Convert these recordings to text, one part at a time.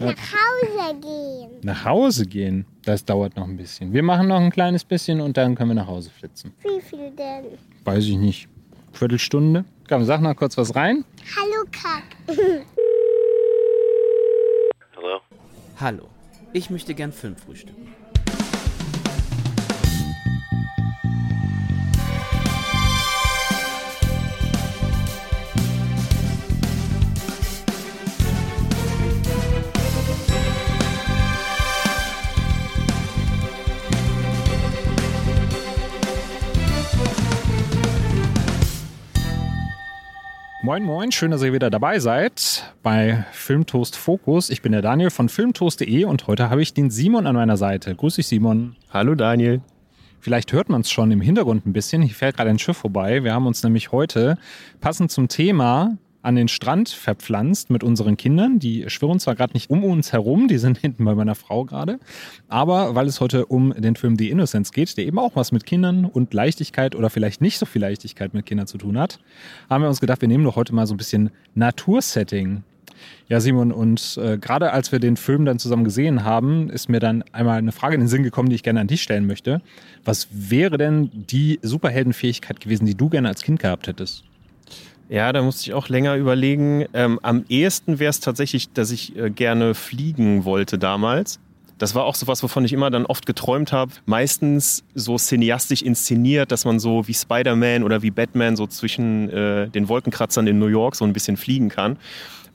Nach Hause gehen. Nach Hause gehen? Das dauert noch ein bisschen. Wir machen noch ein kleines bisschen und dann können wir nach Hause flitzen. Wie viel denn? Weiß ich nicht. Viertelstunde? Komm, sag noch kurz was rein. Hallo, Kack. Hallo? Hallo, ich möchte gern Film frühstücken. Moin, moin, schön, dass ihr wieder dabei seid bei Filmtoast Fokus. Ich bin der Daniel von filmtoast.de und heute habe ich den Simon an meiner Seite. Grüß dich, Simon. Hallo Daniel. Vielleicht hört man es schon im Hintergrund ein bisschen. Hier fährt gerade ein Schiff vorbei. Wir haben uns nämlich heute passend zum Thema an den Strand verpflanzt mit unseren Kindern. Die schwirren zwar gerade nicht um uns herum, die sind hinten bei meiner Frau gerade, aber weil es heute um den Film The Innocence geht, der eben auch was mit Kindern und Leichtigkeit oder vielleicht nicht so viel Leichtigkeit mit Kindern zu tun hat, haben wir uns gedacht, wir nehmen doch heute mal so ein bisschen Natursetting. Ja, Simon, und äh, gerade als wir den Film dann zusammen gesehen haben, ist mir dann einmal eine Frage in den Sinn gekommen, die ich gerne an dich stellen möchte. Was wäre denn die Superheldenfähigkeit gewesen, die du gerne als Kind gehabt hättest? Ja, da musste ich auch länger überlegen. Ähm, am ehesten wäre es tatsächlich, dass ich äh, gerne fliegen wollte damals. Das war auch so was, wovon ich immer dann oft geträumt habe. Meistens so cineastisch inszeniert, dass man so wie Spider-Man oder wie Batman so zwischen äh, den Wolkenkratzern in New York so ein bisschen fliegen kann.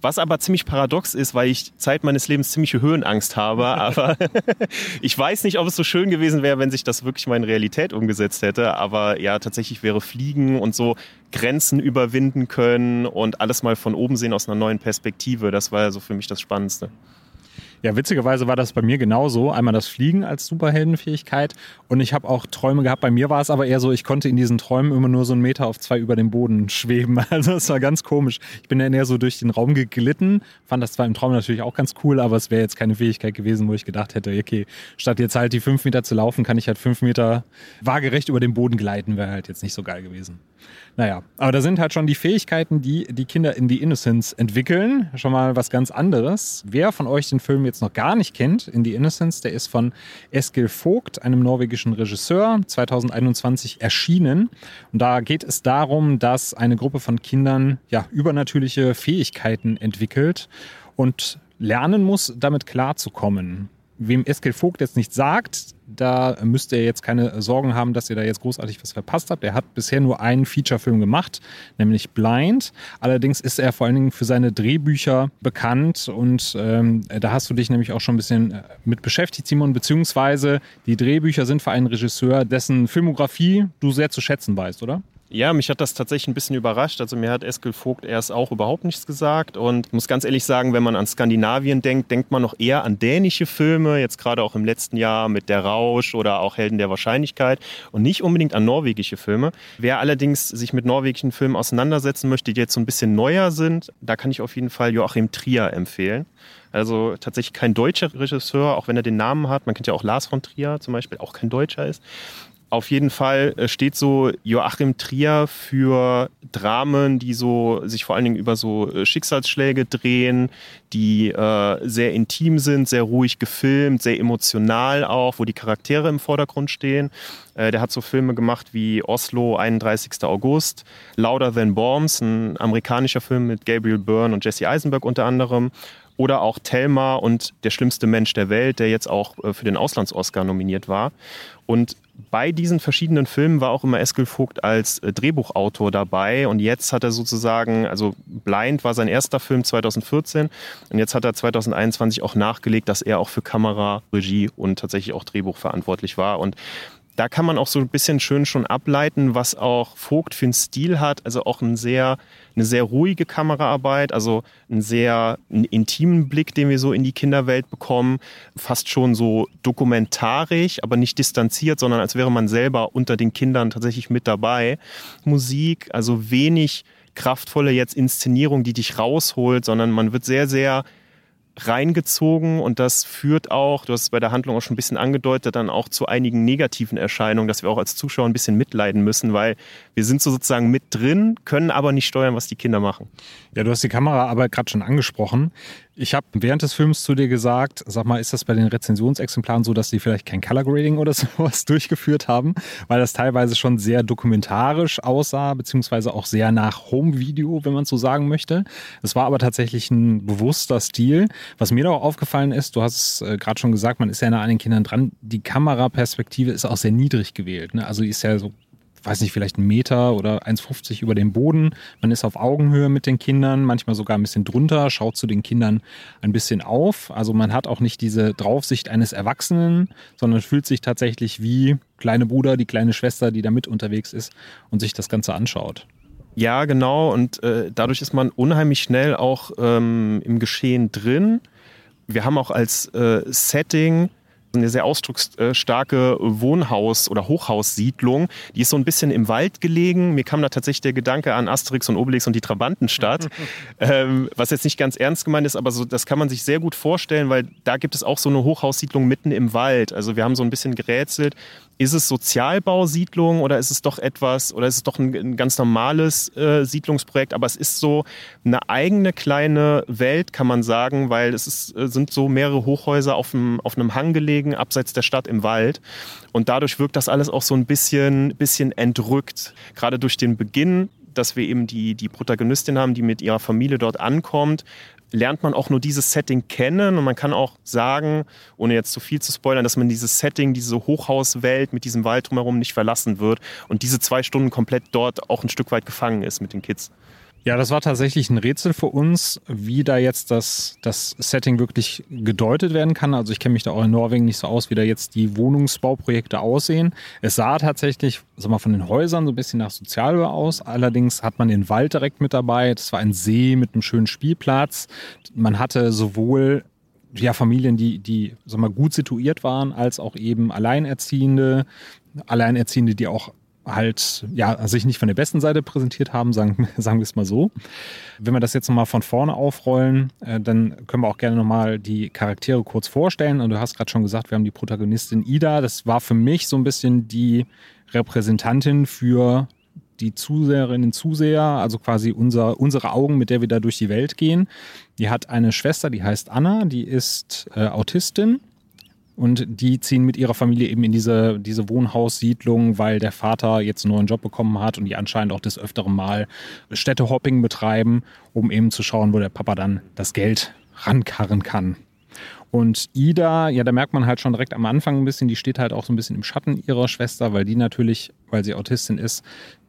Was aber ziemlich paradox ist, weil ich Zeit meines Lebens ziemliche Höhenangst habe. Aber ich weiß nicht, ob es so schön gewesen wäre, wenn sich das wirklich mal in Realität umgesetzt hätte. Aber ja, tatsächlich wäre Fliegen und so Grenzen überwinden können und alles mal von oben sehen aus einer neuen Perspektive. Das war ja so für mich das Spannendste. Ja, witzigerweise war das bei mir genauso. Einmal das Fliegen als Superheldenfähigkeit und ich habe auch Träume gehabt. Bei mir war es aber eher so, ich konnte in diesen Träumen immer nur so einen Meter auf zwei über dem Boden schweben. Also es war ganz komisch. Ich bin dann eher so durch den Raum geglitten, fand das zwar im Traum natürlich auch ganz cool, aber es wäre jetzt keine Fähigkeit gewesen, wo ich gedacht hätte, okay, statt jetzt halt die fünf Meter zu laufen, kann ich halt fünf Meter waagerecht über den Boden gleiten, wäre halt jetzt nicht so geil gewesen. Naja, aber da sind halt schon die Fähigkeiten, die die Kinder in die Innocence entwickeln. Schon mal was ganz anderes. Wer von euch den Film jetzt noch gar nicht kennt, in die Innocence, der ist von Eskil Vogt, einem norwegischen Regisseur, 2021 erschienen. Und da geht es darum, dass eine Gruppe von Kindern ja übernatürliche Fähigkeiten entwickelt und lernen muss, damit klarzukommen. Wem Eskil Vogt jetzt nicht sagt, da müsst ihr jetzt keine Sorgen haben, dass ihr da jetzt großartig was verpasst habt. Er hat bisher nur einen Featurefilm gemacht, nämlich Blind. Allerdings ist er vor allen Dingen für seine Drehbücher bekannt und ähm, da hast du dich nämlich auch schon ein bisschen äh, mit beschäftigt, Simon, beziehungsweise die Drehbücher sind für einen Regisseur, dessen Filmografie du sehr zu schätzen weißt, oder? Ja, mich hat das tatsächlich ein bisschen überrascht. Also mir hat Eskil Vogt erst auch überhaupt nichts gesagt. Und ich muss ganz ehrlich sagen, wenn man an Skandinavien denkt, denkt man noch eher an dänische Filme, jetzt gerade auch im letzten Jahr mit Der Rausch oder auch Helden der Wahrscheinlichkeit und nicht unbedingt an norwegische Filme. Wer allerdings sich mit norwegischen Filmen auseinandersetzen möchte, die jetzt so ein bisschen neuer sind, da kann ich auf jeden Fall Joachim Trier empfehlen. Also tatsächlich kein deutscher Regisseur, auch wenn er den Namen hat. Man kennt ja auch Lars von Trier zum Beispiel, auch kein Deutscher ist. Auf jeden Fall äh, steht so Joachim Trier für Dramen, die so sich vor allen Dingen über so äh, Schicksalsschläge drehen, die äh, sehr intim sind, sehr ruhig gefilmt, sehr emotional auch, wo die Charaktere im Vordergrund stehen. Äh, der hat so Filme gemacht wie Oslo, 31. August, Louder Than Bombs, ein amerikanischer Film mit Gabriel Byrne und Jesse Eisenberg unter anderem. Oder auch Thelma und Der schlimmste Mensch der Welt, der jetzt auch äh, für den Auslands-Oscar nominiert war. Und bei diesen verschiedenen Filmen war auch immer Eskil Vogt als äh, Drehbuchautor dabei. Und jetzt hat er sozusagen, also Blind war sein erster Film 2014 und jetzt hat er 2021 auch nachgelegt, dass er auch für Kamera, Regie und tatsächlich auch Drehbuch verantwortlich war. Und da kann man auch so ein bisschen schön schon ableiten, was auch Vogt für einen Stil hat. Also auch ein sehr, eine sehr ruhige Kameraarbeit, also einen sehr einen intimen Blick, den wir so in die Kinderwelt bekommen. Fast schon so dokumentarisch, aber nicht distanziert, sondern als wäre man selber unter den Kindern tatsächlich mit dabei. Musik, also wenig kraftvolle jetzt Inszenierung, die dich rausholt, sondern man wird sehr, sehr reingezogen und das führt auch, du hast es bei der Handlung auch schon ein bisschen angedeutet, dann auch zu einigen negativen Erscheinungen, dass wir auch als Zuschauer ein bisschen mitleiden müssen, weil wir sind so sozusagen mit drin, können aber nicht steuern, was die Kinder machen. Ja, du hast die Kameraarbeit gerade schon angesprochen. Ich habe während des Films zu dir gesagt, sag mal, ist das bei den Rezensionsexemplaren so, dass die vielleicht kein Color Grading oder sowas durchgeführt haben, weil das teilweise schon sehr dokumentarisch aussah, beziehungsweise auch sehr nach Home-Video, wenn man so sagen möchte. Es war aber tatsächlich ein bewusster Stil. Was mir da auch aufgefallen ist, du hast es äh, gerade schon gesagt, man ist ja nah an den Kindern dran, die Kameraperspektive ist auch sehr niedrig gewählt. Ne? Also die ist ja so weiß nicht, vielleicht einen Meter oder 1,50 über dem Boden. Man ist auf Augenhöhe mit den Kindern, manchmal sogar ein bisschen drunter, schaut zu den Kindern ein bisschen auf. Also man hat auch nicht diese Draufsicht eines Erwachsenen, sondern fühlt sich tatsächlich wie kleine Bruder, die kleine Schwester, die da mit unterwegs ist und sich das Ganze anschaut. Ja, genau. Und äh, dadurch ist man unheimlich schnell auch ähm, im Geschehen drin. Wir haben auch als äh, Setting eine sehr ausdrucksstarke Wohnhaus- oder Hochhaussiedlung. Die ist so ein bisschen im Wald gelegen. Mir kam da tatsächlich der Gedanke an Asterix und Obelix und die Trabantenstadt, ähm, was jetzt nicht ganz ernst gemeint ist, aber so, das kann man sich sehr gut vorstellen, weil da gibt es auch so eine Hochhaussiedlung mitten im Wald. Also wir haben so ein bisschen gerätselt, ist es Sozialbausiedlung oder ist es doch etwas, oder ist es doch ein, ein ganz normales äh, Siedlungsprojekt? Aber es ist so eine eigene kleine Welt, kann man sagen, weil es ist, äh, sind so mehrere Hochhäuser auf einem, auf einem Hang gelegen, abseits der Stadt im Wald. Und dadurch wirkt das alles auch so ein bisschen, bisschen entrückt. Gerade durch den Beginn dass wir eben die, die Protagonistin haben, die mit ihrer Familie dort ankommt, lernt man auch nur dieses Setting kennen und man kann auch sagen, ohne jetzt zu viel zu spoilern, dass man dieses Setting, diese Hochhauswelt mit diesem Wald drumherum nicht verlassen wird und diese zwei Stunden komplett dort auch ein Stück weit gefangen ist mit den Kids. Ja, das war tatsächlich ein Rätsel für uns, wie da jetzt das, das Setting wirklich gedeutet werden kann. Also ich kenne mich da auch in Norwegen nicht so aus, wie da jetzt die Wohnungsbauprojekte aussehen. Es sah tatsächlich, sag mal, von den Häusern so ein bisschen nach Sozialbau aus. Allerdings hat man den Wald direkt mit dabei. Das war ein See mit einem schönen Spielplatz. Man hatte sowohl ja, Familien, die, die sag mal, gut situiert waren, als auch eben Alleinerziehende, Alleinerziehende, die auch halt ja sich nicht von der besten Seite präsentiert haben, sagen, sagen wir es mal so. Wenn wir das jetzt nochmal von vorne aufrollen, äh, dann können wir auch gerne nochmal die Charaktere kurz vorstellen. Und du hast gerade schon gesagt, wir haben die Protagonistin Ida. Das war für mich so ein bisschen die Repräsentantin für die Zuseherinnen und Zuseher, also quasi unser, unsere Augen, mit der wir da durch die Welt gehen. Die hat eine Schwester, die heißt Anna, die ist äh, Autistin und die ziehen mit ihrer Familie eben in diese, diese Wohnhaussiedlung, weil der Vater jetzt einen neuen Job bekommen hat und die anscheinend auch des Öfteren mal Städtehopping betreiben, um eben zu schauen, wo der Papa dann das Geld rankarren kann. Und Ida, ja, da merkt man halt schon direkt am Anfang ein bisschen, die steht halt auch so ein bisschen im Schatten ihrer Schwester, weil die natürlich, weil sie Autistin ist,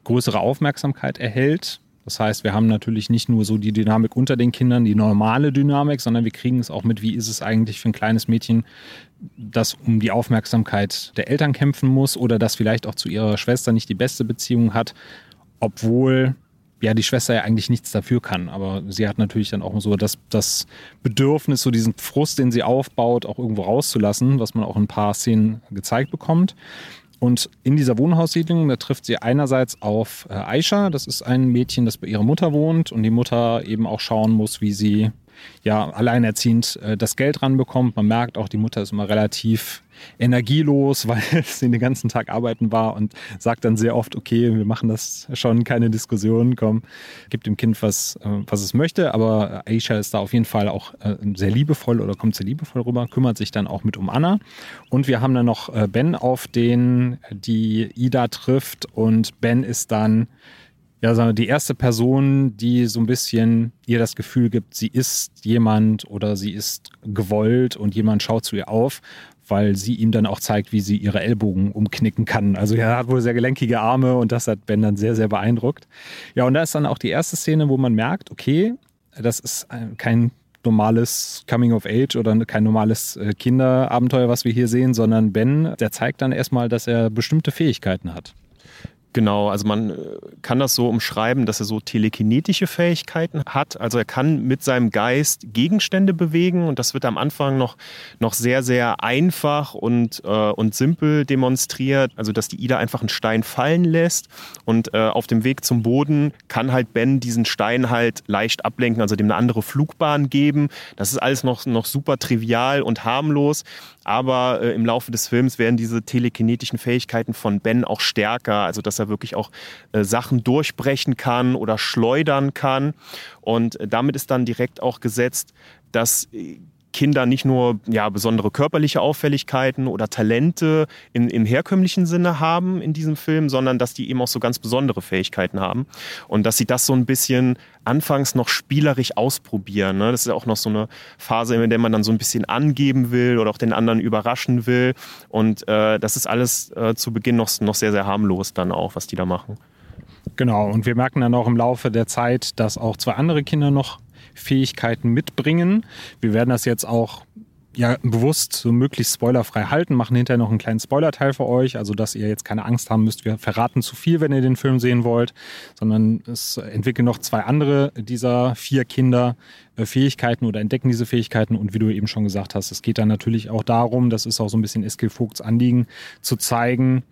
größere Aufmerksamkeit erhält das heißt, wir haben natürlich nicht nur so die Dynamik unter den Kindern, die normale Dynamik, sondern wir kriegen es auch mit, wie ist es eigentlich für ein kleines Mädchen, das um die Aufmerksamkeit der Eltern kämpfen muss oder das vielleicht auch zu ihrer Schwester nicht die beste Beziehung hat, obwohl ja die Schwester ja eigentlich nichts dafür kann. Aber sie hat natürlich dann auch so das, das Bedürfnis, so diesen Frust, den sie aufbaut, auch irgendwo rauszulassen, was man auch in ein paar Szenen gezeigt bekommt. Und in dieser Wohnhaussiedlung, da trifft sie einerseits auf äh, Aisha, das ist ein Mädchen, das bei ihrer Mutter wohnt und die Mutter eben auch schauen muss, wie sie ja alleinerziehend äh, das Geld ranbekommt. Man merkt auch, die Mutter ist immer relativ energielos, weil sie den ganzen Tag arbeiten war und sagt dann sehr oft, okay, wir machen das schon, keine Diskussion, komm, gib dem Kind was, äh, was es möchte. Aber Aisha ist da auf jeden Fall auch äh, sehr liebevoll oder kommt sehr liebevoll rüber, kümmert sich dann auch mit um Anna. Und wir haben dann noch äh, Ben, auf den die Ida trifft und Ben ist dann ja, sagen wir, die erste Person, die so ein bisschen ihr das Gefühl gibt, sie ist jemand oder sie ist gewollt und jemand schaut zu ihr auf, weil sie ihm dann auch zeigt, wie sie ihre Ellbogen umknicken kann. Also er hat wohl sehr gelenkige Arme und das hat Ben dann sehr, sehr beeindruckt. Ja, und da ist dann auch die erste Szene, wo man merkt, okay, das ist kein normales Coming of Age oder kein normales äh, Kinderabenteuer, was wir hier sehen, sondern Ben, der zeigt dann erstmal, dass er bestimmte Fähigkeiten hat. Genau, also man äh, kann das so umschreiben, dass er so telekinetische Fähigkeiten hat. Also er kann mit seinem Geist Gegenstände bewegen und das wird am Anfang noch, noch sehr, sehr einfach und, äh, und simpel demonstriert. Also dass die Ida einfach einen Stein fallen lässt und äh, auf dem Weg zum Boden kann halt Ben diesen Stein halt leicht ablenken, also dem eine andere Flugbahn geben. Das ist alles noch, noch super trivial und harmlos, aber äh, im Laufe des Films werden diese telekinetischen Fähigkeiten von Ben auch stärker, also dass er wirklich auch äh, Sachen durchbrechen kann oder schleudern kann. Und äh, damit ist dann direkt auch gesetzt, dass äh, Kinder nicht nur ja, besondere körperliche Auffälligkeiten oder Talente in, im herkömmlichen Sinne haben in diesem Film, sondern dass die eben auch so ganz besondere Fähigkeiten haben und dass sie das so ein bisschen anfangs noch spielerisch ausprobieren. Ne? Das ist ja auch noch so eine Phase, in der man dann so ein bisschen angeben will oder auch den anderen überraschen will. Und äh, das ist alles äh, zu Beginn noch, noch sehr, sehr harmlos dann auch, was die da machen. Genau, und wir merken dann auch im Laufe der Zeit, dass auch zwei andere Kinder noch Fähigkeiten mitbringen. Wir werden das jetzt auch ja, bewusst so möglichst spoilerfrei halten, machen hinterher noch einen kleinen Spoilerteil für euch, also dass ihr jetzt keine Angst haben müsst, wir verraten zu viel, wenn ihr den Film sehen wollt, sondern es entwickeln noch zwei andere dieser vier Kinder äh, Fähigkeiten oder entdecken diese Fähigkeiten und wie du eben schon gesagt hast, es geht dann natürlich auch darum, das ist auch so ein bisschen Eskil Vogts Anliegen, zu zeigen,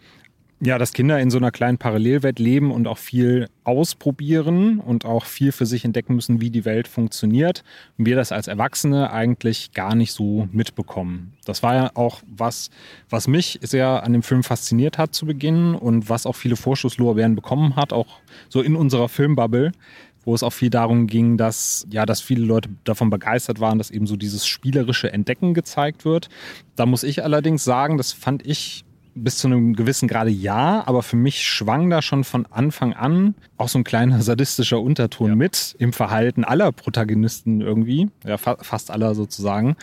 ja, dass Kinder in so einer kleinen Parallelwelt leben und auch viel ausprobieren und auch viel für sich entdecken müssen, wie die Welt funktioniert. Und wir das als Erwachsene eigentlich gar nicht so mitbekommen. Das war ja auch was, was mich sehr an dem Film fasziniert hat zu Beginn und was auch viele Vorschusslorbeeren bekommen hat, auch so in unserer Filmbubble wo es auch viel darum ging, dass, ja, dass viele Leute davon begeistert waren, dass eben so dieses spielerische Entdecken gezeigt wird. Da muss ich allerdings sagen, das fand ich bis zu einem gewissen Grade ja, aber für mich schwang da schon von Anfang an auch so ein kleiner sadistischer Unterton ja. mit im Verhalten aller Protagonisten irgendwie, ja, fa fast aller sozusagen.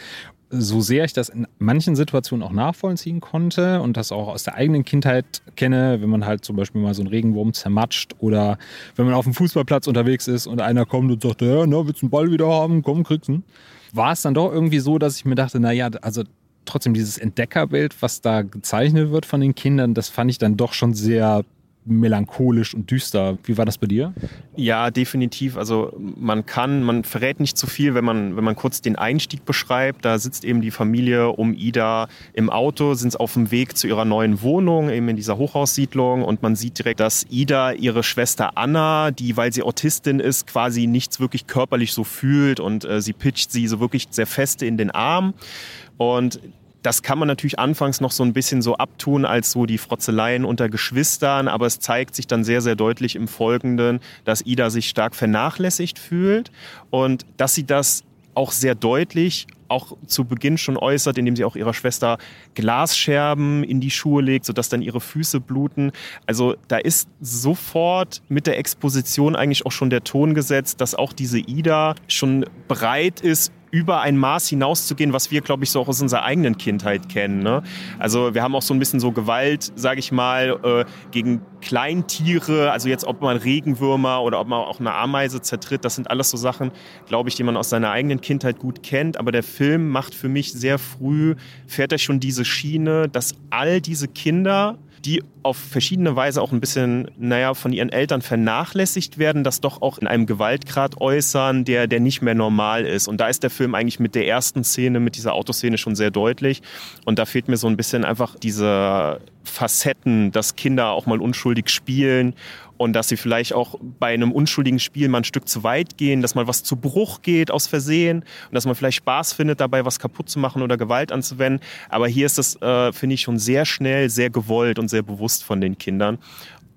So sehr ich das in manchen Situationen auch nachvollziehen konnte und das auch aus der eigenen Kindheit kenne, wenn man halt zum Beispiel mal so einen Regenwurm zermatscht oder wenn man auf dem Fußballplatz unterwegs ist und einer kommt und sagt, ja, na, willst du einen Ball wieder haben? Komm, kriegst ihn. War es dann doch irgendwie so, dass ich mir dachte, na ja, also trotzdem dieses Entdeckerbild, was da gezeichnet wird von den Kindern, das fand ich dann doch schon sehr melancholisch und düster. Wie war das bei dir? Ja, definitiv. Also man kann, man verrät nicht zu viel, wenn man, wenn man kurz den Einstieg beschreibt. Da sitzt eben die Familie um Ida im Auto, sind auf dem Weg zu ihrer neuen Wohnung, eben in dieser Hochhaussiedlung. Und man sieht direkt, dass Ida ihre Schwester Anna, die, weil sie Autistin ist, quasi nichts wirklich körperlich so fühlt und äh, sie pitcht sie so wirklich sehr feste in den Arm. Und das kann man natürlich anfangs noch so ein bisschen so abtun als so die Frotzeleien unter Geschwistern, aber es zeigt sich dann sehr, sehr deutlich im Folgenden, dass Ida sich stark vernachlässigt fühlt und dass sie das auch sehr deutlich auch zu Beginn schon äußert, indem sie auch ihrer Schwester Glasscherben in die Schuhe legt, sodass dann ihre Füße bluten. Also da ist sofort mit der Exposition eigentlich auch schon der Ton gesetzt, dass auch diese Ida schon bereit ist, über ein Maß hinauszugehen, was wir, glaube ich, so auch aus unserer eigenen Kindheit kennen. Ne? Also wir haben auch so ein bisschen so Gewalt, sage ich mal, äh, gegen Kleintiere, also jetzt ob man Regenwürmer oder ob man auch eine Ameise zertritt, das sind alles so Sachen, glaube ich, die man aus seiner eigenen Kindheit gut kennt. Aber der Film macht für mich sehr früh, fährt er schon diese Schiene, dass all diese Kinder die auf verschiedene Weise auch ein bisschen, naja, von ihren Eltern vernachlässigt werden, das doch auch in einem Gewaltgrad äußern, der, der nicht mehr normal ist. Und da ist der Film eigentlich mit der ersten Szene, mit dieser Autoszene schon sehr deutlich. Und da fehlt mir so ein bisschen einfach diese Facetten, dass Kinder auch mal unschuldig spielen und dass sie vielleicht auch bei einem unschuldigen Spiel mal ein Stück zu weit gehen, dass mal was zu Bruch geht aus Versehen und dass man vielleicht Spaß findet, dabei was kaputt zu machen oder Gewalt anzuwenden. Aber hier ist das, äh, finde ich, schon sehr schnell, sehr gewollt und sehr bewusst von den Kindern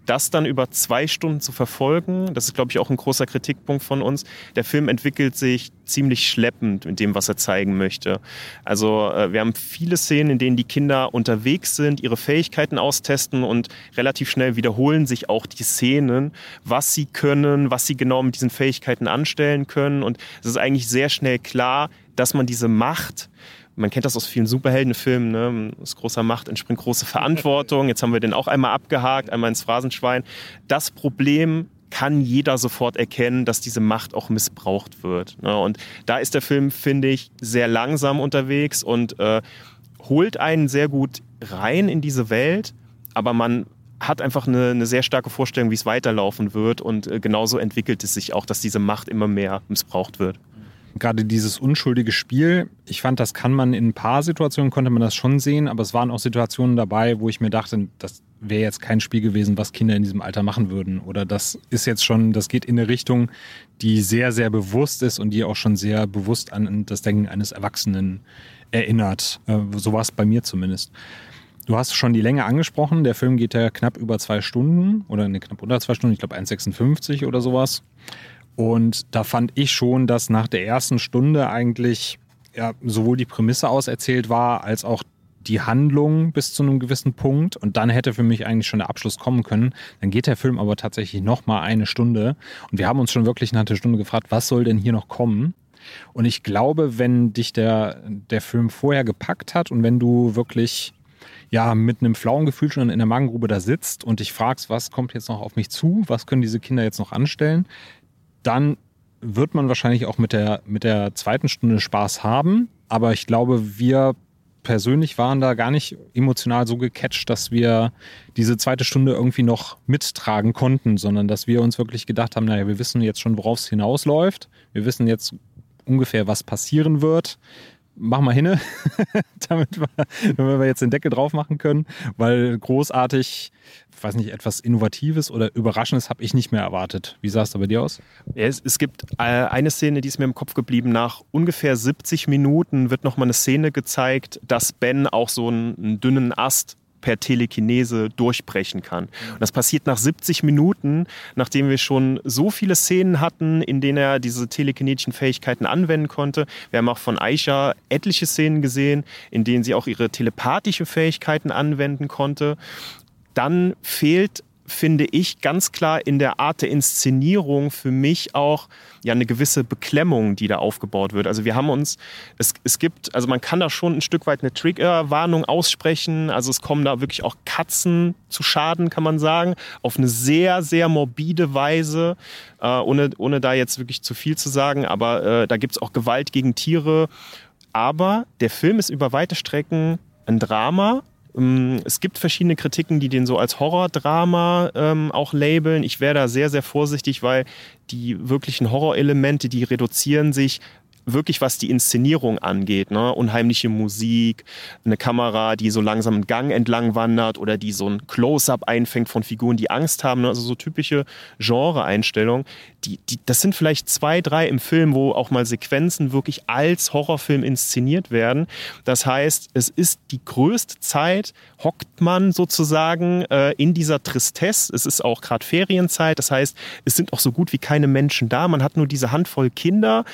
das dann über zwei Stunden zu verfolgen, das ist, glaube ich, auch ein großer Kritikpunkt von uns. Der Film entwickelt sich ziemlich schleppend mit dem, was er zeigen möchte. Also äh, wir haben viele Szenen, in denen die Kinder unterwegs sind, ihre Fähigkeiten austesten und relativ schnell wiederholen sich auch die Szenen, was sie können, was sie genau mit diesen Fähigkeiten anstellen können. Und es ist eigentlich sehr schnell klar, dass man diese Macht man kennt das aus vielen Superheldenfilmen, ne? aus großer Macht entspringt große Verantwortung. Jetzt haben wir den auch einmal abgehakt, einmal ins Phrasenschwein. Das Problem kann jeder sofort erkennen, dass diese Macht auch missbraucht wird. Ne? Und da ist der Film, finde ich, sehr langsam unterwegs und äh, holt einen sehr gut rein in diese Welt, aber man hat einfach eine, eine sehr starke Vorstellung, wie es weiterlaufen wird. Und äh, genauso entwickelt es sich auch, dass diese Macht immer mehr missbraucht wird. Gerade dieses unschuldige Spiel, ich fand, das kann man in ein paar Situationen, konnte man das schon sehen, aber es waren auch Situationen dabei, wo ich mir dachte, das wäre jetzt kein Spiel gewesen, was Kinder in diesem Alter machen würden. Oder das ist jetzt schon, das geht in eine Richtung, die sehr, sehr bewusst ist und die auch schon sehr bewusst an das Denken eines Erwachsenen erinnert. Äh, so war es bei mir zumindest. Du hast schon die Länge angesprochen. Der Film geht ja knapp über zwei Stunden oder ne, knapp unter zwei Stunden, ich glaube 1,56 oder sowas. Und da fand ich schon, dass nach der ersten Stunde eigentlich ja, sowohl die Prämisse auserzählt war, als auch die Handlung bis zu einem gewissen Punkt. Und dann hätte für mich eigentlich schon der Abschluss kommen können. Dann geht der Film aber tatsächlich noch mal eine Stunde. Und wir haben uns schon wirklich nach der Stunde gefragt, was soll denn hier noch kommen? Und ich glaube, wenn dich der, der Film vorher gepackt hat und wenn du wirklich ja, mit einem flauen Gefühl schon in der Magengrube da sitzt und dich fragst, was kommt jetzt noch auf mich zu, was können diese Kinder jetzt noch anstellen, dann wird man wahrscheinlich auch mit der, mit der zweiten Stunde Spaß haben. Aber ich glaube, wir persönlich waren da gar nicht emotional so gecatcht, dass wir diese zweite Stunde irgendwie noch mittragen konnten, sondern dass wir uns wirklich gedacht haben, naja, wir wissen jetzt schon, worauf es hinausläuft. Wir wissen jetzt ungefähr, was passieren wird mach mal hinne, damit, wir, damit wir jetzt den Deckel drauf machen können, weil großartig, ich weiß nicht, etwas Innovatives oder Überraschendes habe ich nicht mehr erwartet. Wie sah es da bei dir aus? Es, es, gibt äh, eine Szene, die ist mir im Kopf geblieben. Nach ungefähr 70 Minuten wird nochmal eine Szene gezeigt, dass Ben auch so einen, einen dünnen Ast per Telekinese durchbrechen kann. Und das passiert nach 70 Minuten, nachdem wir schon so viele Szenen hatten, in denen er diese telekinetischen Fähigkeiten anwenden konnte. Wir haben auch von Aisha etliche Szenen gesehen, in denen sie auch ihre telepathische Fähigkeiten anwenden konnte. Dann fehlt finde ich, ganz klar in der Art der Inszenierung für mich auch ja eine gewisse Beklemmung, die da aufgebaut wird. Also wir haben uns, es, es gibt, also man kann da schon ein Stück weit eine Triggerwarnung aussprechen. Also es kommen da wirklich auch Katzen zu Schaden, kann man sagen, auf eine sehr, sehr morbide Weise, äh, ohne, ohne da jetzt wirklich zu viel zu sagen. Aber äh, da gibt es auch Gewalt gegen Tiere. Aber der Film ist über weite Strecken ein Drama es gibt verschiedene Kritiken, die den so als Horrordrama ähm, auch labeln. Ich wäre da sehr, sehr vorsichtig, weil die wirklichen Horrorelemente, die reduzieren sich wirklich was die Inszenierung angeht, ne? unheimliche Musik, eine Kamera, die so langsam einen Gang entlang wandert oder die so ein Close-up einfängt von Figuren, die Angst haben, ne? also so typische Genre-Einstellungen. Die, die, das sind vielleicht zwei, drei im Film, wo auch mal Sequenzen wirklich als Horrorfilm inszeniert werden. Das heißt, es ist die größte Zeit, hockt man sozusagen äh, in dieser Tristesse. Es ist auch gerade Ferienzeit, das heißt, es sind auch so gut wie keine Menschen da. Man hat nur diese Handvoll Kinder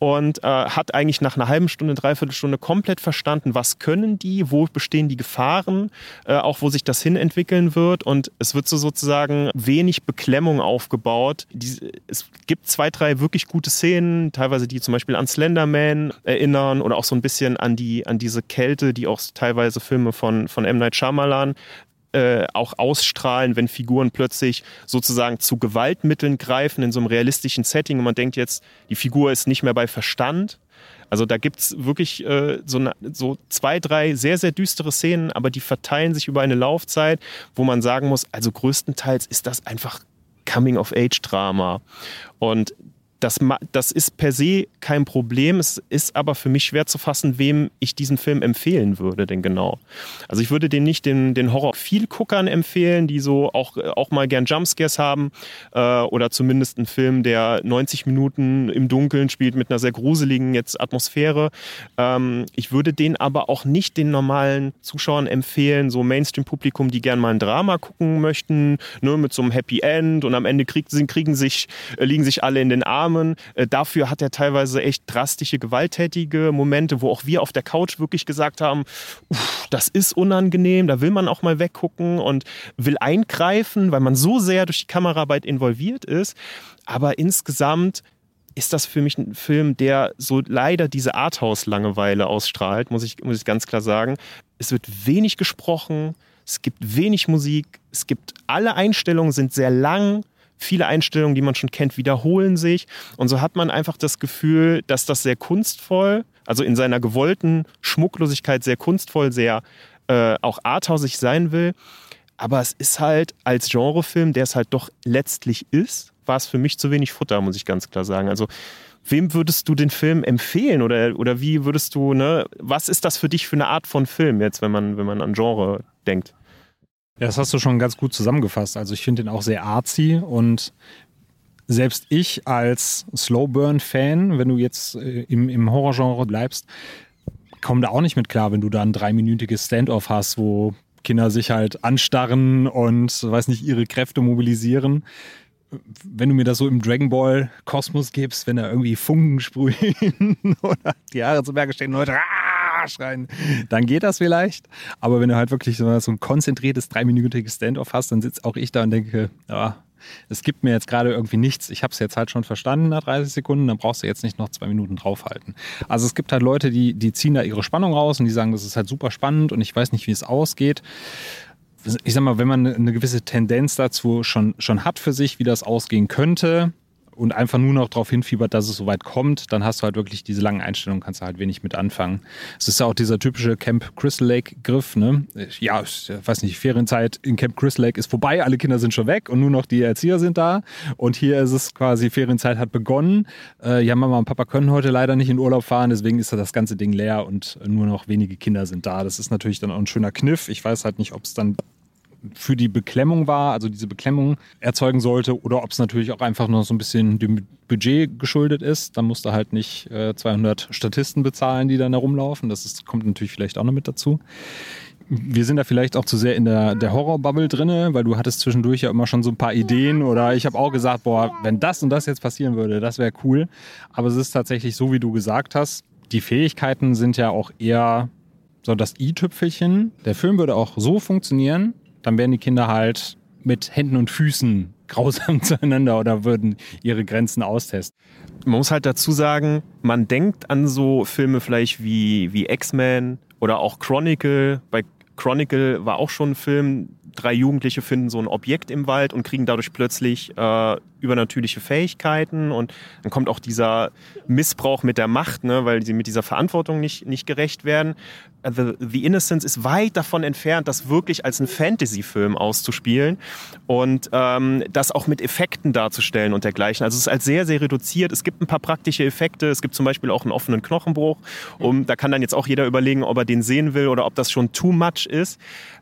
und äh, hat eigentlich nach einer halben Stunde, dreiviertel Stunde komplett verstanden, was können die, wo bestehen die Gefahren, äh, auch wo sich das hin entwickeln wird. Und es wird so sozusagen wenig Beklemmung aufgebaut. Die, es gibt zwei, drei wirklich gute Szenen, teilweise die zum Beispiel an Slenderman erinnern oder auch so ein bisschen an die an diese Kälte, die auch teilweise Filme von von M Night Shyamalan äh, auch ausstrahlen, wenn Figuren plötzlich sozusagen zu Gewaltmitteln greifen in so einem realistischen Setting und man denkt jetzt, die Figur ist nicht mehr bei Verstand. Also da gibt es wirklich äh, so, eine, so zwei, drei sehr, sehr düstere Szenen, aber die verteilen sich über eine Laufzeit, wo man sagen muss, also größtenteils ist das einfach Coming-of-Age-Drama. Und das, das ist per se kein Problem. Es ist aber für mich schwer zu fassen, wem ich diesen Film empfehlen würde, denn genau. Also ich würde den nicht den, den Horror-Viel-Guckern empfehlen, die so auch, auch mal gern Jumpscares haben äh, oder zumindest einen Film, der 90 Minuten im Dunkeln spielt mit einer sehr gruseligen jetzt Atmosphäre. Ähm, ich würde den aber auch nicht den normalen Zuschauern empfehlen, so Mainstream-Publikum, die gern mal ein Drama gucken möchten, nur mit so einem Happy End und am Ende krieg, kriegen sich, liegen sich alle in den Armen Rahmen. Äh, dafür hat er teilweise echt drastische, gewalttätige Momente, wo auch wir auf der Couch wirklich gesagt haben, das ist unangenehm, da will man auch mal weggucken und will eingreifen, weil man so sehr durch die Kameraarbeit involviert ist. Aber insgesamt ist das für mich ein Film, der so leider diese Arthouse-Langeweile ausstrahlt, muss ich, muss ich ganz klar sagen. Es wird wenig gesprochen, es gibt wenig Musik, es gibt alle Einstellungen sind sehr lang, viele Einstellungen, die man schon kennt, wiederholen sich. Und so hat man einfach das Gefühl, dass das sehr kunstvoll, also in seiner gewollten Schmucklosigkeit sehr kunstvoll, sehr äh, auch arthausig sein will. Aber es ist halt als Genrefilm, der es halt doch letztlich ist, war es für mich zu wenig Futter, muss ich ganz klar sagen. Also wem würdest du den Film empfehlen oder, oder wie würdest du, ne, was ist das für dich für eine Art von Film jetzt, wenn man, wenn man an Genre denkt? Ja, das hast du schon ganz gut zusammengefasst. Also ich finde den auch sehr artsy und selbst ich als Slowburn-Fan, wenn du jetzt äh, im, im Horrorgenre bleibst, komme da auch nicht mit klar, wenn du da ein dreiminütiges Standoff hast, wo Kinder sich halt anstarren und, weiß nicht, ihre Kräfte mobilisieren. Wenn du mir das so im Dragon Ball Kosmos gibst, wenn da irgendwie Funken sprühen oder die Haare zu Berge stehen, Leute ah, schreien, dann geht das vielleicht. Aber wenn du halt wirklich so ein konzentriertes dreiminütiges Standoff hast, dann sitze auch ich da und denke, ja, es gibt mir jetzt gerade irgendwie nichts. Ich habe es jetzt halt schon verstanden nach 30 Sekunden, dann brauchst du jetzt nicht noch zwei Minuten draufhalten. Also es gibt halt Leute, die, die ziehen da ihre Spannung raus und die sagen, das ist halt super spannend und ich weiß nicht, wie es ausgeht. Ich sag mal, wenn man eine gewisse Tendenz dazu schon, schon hat für sich, wie das ausgehen könnte, und einfach nur noch darauf hinfiebert, dass es soweit kommt, dann hast du halt wirklich diese langen Einstellungen, kannst du halt wenig mit anfangen. Es ist ja auch dieser typische Camp Crystal Lake Griff, ne? Ja, ich weiß nicht, Ferienzeit in Camp Crystal Lake ist vorbei, alle Kinder sind schon weg und nur noch die Erzieher sind da. Und hier ist es quasi, Ferienzeit hat begonnen. Äh, ja, Mama und Papa können heute leider nicht in Urlaub fahren, deswegen ist das ganze Ding leer und nur noch wenige Kinder sind da. Das ist natürlich dann auch ein schöner Kniff. Ich weiß halt nicht, ob es dann für die Beklemmung war, also diese Beklemmung erzeugen sollte, oder ob es natürlich auch einfach noch so ein bisschen dem Budget geschuldet ist. Dann musst du halt nicht äh, 200 Statisten bezahlen, die dann herumlaufen. Das ist, kommt natürlich vielleicht auch noch mit dazu. Wir sind da vielleicht auch zu sehr in der, der Horrorbubble drin, weil du hattest zwischendurch ja immer schon so ein paar Ideen oder ich habe auch gesagt, boah, wenn das und das jetzt passieren würde, das wäre cool. Aber es ist tatsächlich so, wie du gesagt hast, die Fähigkeiten sind ja auch eher so das i-Tüpfelchen. Der Film würde auch so funktionieren, dann wären die Kinder halt mit Händen und Füßen grausam zueinander oder würden ihre Grenzen austesten. Man muss halt dazu sagen, man denkt an so Filme vielleicht wie, wie X-Men oder auch Chronicle. Bei Chronicle war auch schon ein Film, drei Jugendliche finden so ein Objekt im Wald und kriegen dadurch plötzlich äh, übernatürliche Fähigkeiten und dann kommt auch dieser Missbrauch mit der Macht, ne, weil sie mit dieser Verantwortung nicht, nicht gerecht werden. The, The Innocence ist weit davon entfernt, das wirklich als ein Fantasy-Film auszuspielen und ähm, das auch mit Effekten darzustellen und dergleichen. Also es ist als sehr, sehr reduziert. Es gibt ein paar praktische Effekte. Es gibt zum Beispiel auch einen offenen Knochenbruch. Um, da kann dann jetzt auch jeder überlegen, ob er den sehen will oder ob das schon too much ist.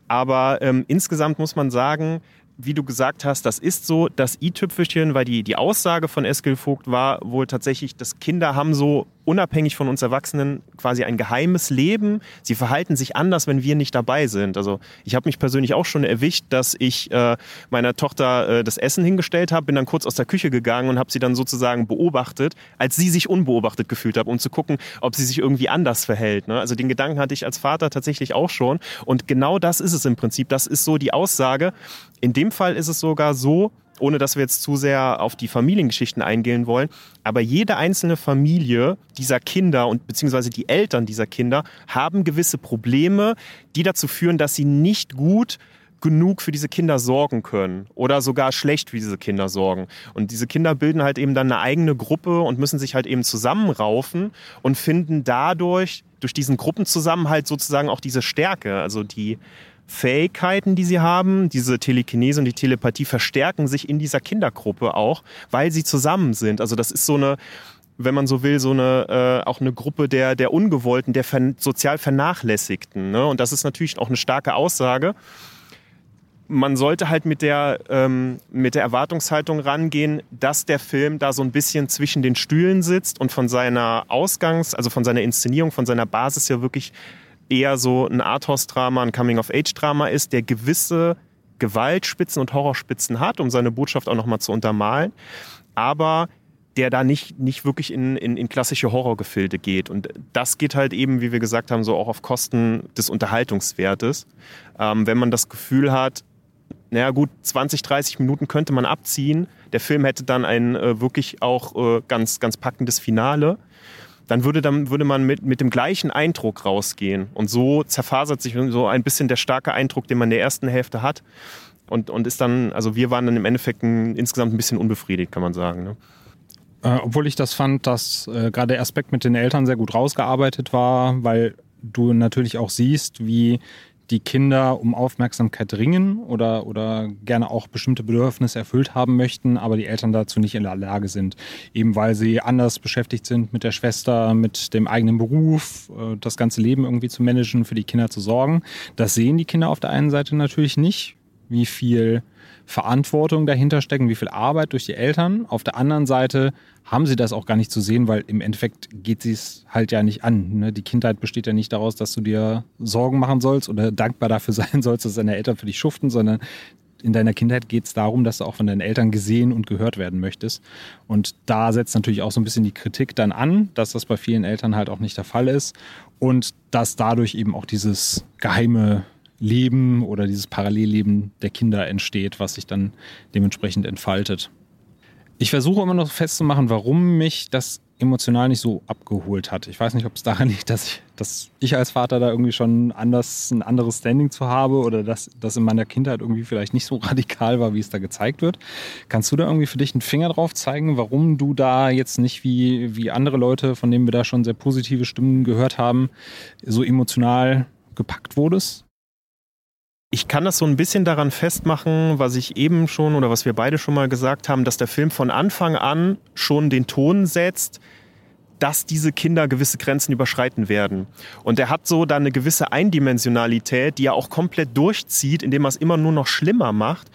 Aber ähm, insgesamt muss man sagen, wie du gesagt hast, das ist so das i-Tüpfelchen, weil die, die Aussage von Eskil Vogt war wohl tatsächlich, dass Kinder haben so unabhängig von uns Erwachsenen quasi ein geheimes Leben. Sie verhalten sich anders, wenn wir nicht dabei sind. Also ich habe mich persönlich auch schon erwischt, dass ich äh, meiner Tochter äh, das Essen hingestellt habe, bin dann kurz aus der Küche gegangen und habe sie dann sozusagen beobachtet, als sie sich unbeobachtet gefühlt hat, um zu gucken, ob sie sich irgendwie anders verhält. Ne? Also den Gedanken hatte ich als Vater tatsächlich auch schon. Und genau das ist es im Prinzip. Das ist so die Aussage. In dem Fall ist es sogar so, ohne dass wir jetzt zu sehr auf die Familiengeschichten eingehen wollen, aber jede einzelne Familie dieser Kinder und beziehungsweise die Eltern dieser Kinder haben gewisse Probleme, die dazu führen, dass sie nicht gut genug für diese Kinder sorgen können oder sogar schlecht für diese Kinder sorgen. Und diese Kinder bilden halt eben dann eine eigene Gruppe und müssen sich halt eben zusammenraufen und finden dadurch, durch diesen Gruppenzusammenhalt sozusagen auch diese Stärke, also die, Fähigkeiten, die sie haben, diese Telekinese und die Telepathie verstärken sich in dieser Kindergruppe auch, weil sie zusammen sind. Also das ist so eine, wenn man so will, so eine äh, auch eine Gruppe der der Ungewollten, der ver sozial Vernachlässigten. Ne? Und das ist natürlich auch eine starke Aussage. Man sollte halt mit der ähm, mit der Erwartungshaltung rangehen, dass der Film da so ein bisschen zwischen den Stühlen sitzt und von seiner Ausgangs, also von seiner Inszenierung, von seiner Basis ja wirklich eher so ein Arthouse-Drama, ein Coming-of-Age-Drama ist, der gewisse Gewaltspitzen und Horrorspitzen hat, um seine Botschaft auch nochmal zu untermalen, aber der da nicht, nicht wirklich in, in, in klassische Horrorgefilde geht. Und das geht halt eben, wie wir gesagt haben, so auch auf Kosten des Unterhaltungswertes. Ähm, wenn man das Gefühl hat, naja gut, 20, 30 Minuten könnte man abziehen, der Film hätte dann ein äh, wirklich auch äh, ganz, ganz packendes Finale dann würde, dann würde man mit, mit dem gleichen Eindruck rausgehen. Und so zerfasert sich so ein bisschen der starke Eindruck, den man in der ersten Hälfte hat. Und, und ist dann, also wir waren dann im Endeffekt ein, insgesamt ein bisschen unbefriedigt, kann man sagen. Ne? Äh, obwohl ich das fand, dass äh, gerade der Aspekt mit den Eltern sehr gut rausgearbeitet war, weil du natürlich auch siehst, wie die Kinder um Aufmerksamkeit ringen oder, oder gerne auch bestimmte Bedürfnisse erfüllt haben möchten, aber die Eltern dazu nicht in der Lage sind. Eben weil sie anders beschäftigt sind mit der Schwester, mit dem eigenen Beruf, äh, das ganze Leben irgendwie zu managen, für die Kinder zu sorgen. Das sehen die Kinder auf der einen Seite natürlich nicht, wie viel Verantwortung dahinter stecken, wie viel Arbeit durch die Eltern. Auf der anderen Seite haben sie das auch gar nicht zu sehen, weil im Endeffekt geht sie es halt ja nicht an. Ne? Die Kindheit besteht ja nicht daraus, dass du dir Sorgen machen sollst oder dankbar dafür sein sollst, dass deine Eltern für dich schuften, sondern in deiner Kindheit geht es darum, dass du auch von deinen Eltern gesehen und gehört werden möchtest. Und da setzt natürlich auch so ein bisschen die Kritik dann an, dass das bei vielen Eltern halt auch nicht der Fall ist und dass dadurch eben auch dieses geheime Leben oder dieses Parallelleben der Kinder entsteht, was sich dann dementsprechend entfaltet. Ich versuche immer noch festzumachen, warum mich das emotional nicht so abgeholt hat. Ich weiß nicht, ob es daran liegt, dass ich, dass ich als Vater da irgendwie schon anders, ein anderes Standing zu habe oder dass das in meiner Kindheit irgendwie vielleicht nicht so radikal war, wie es da gezeigt wird. Kannst du da irgendwie für dich einen Finger drauf zeigen, warum du da jetzt nicht wie, wie andere Leute, von denen wir da schon sehr positive Stimmen gehört haben, so emotional gepackt wurdest? Ich kann das so ein bisschen daran festmachen, was ich eben schon oder was wir beide schon mal gesagt haben, dass der Film von Anfang an schon den Ton setzt, dass diese Kinder gewisse Grenzen überschreiten werden. Und er hat so dann eine gewisse Eindimensionalität, die er auch komplett durchzieht, indem er es immer nur noch schlimmer macht.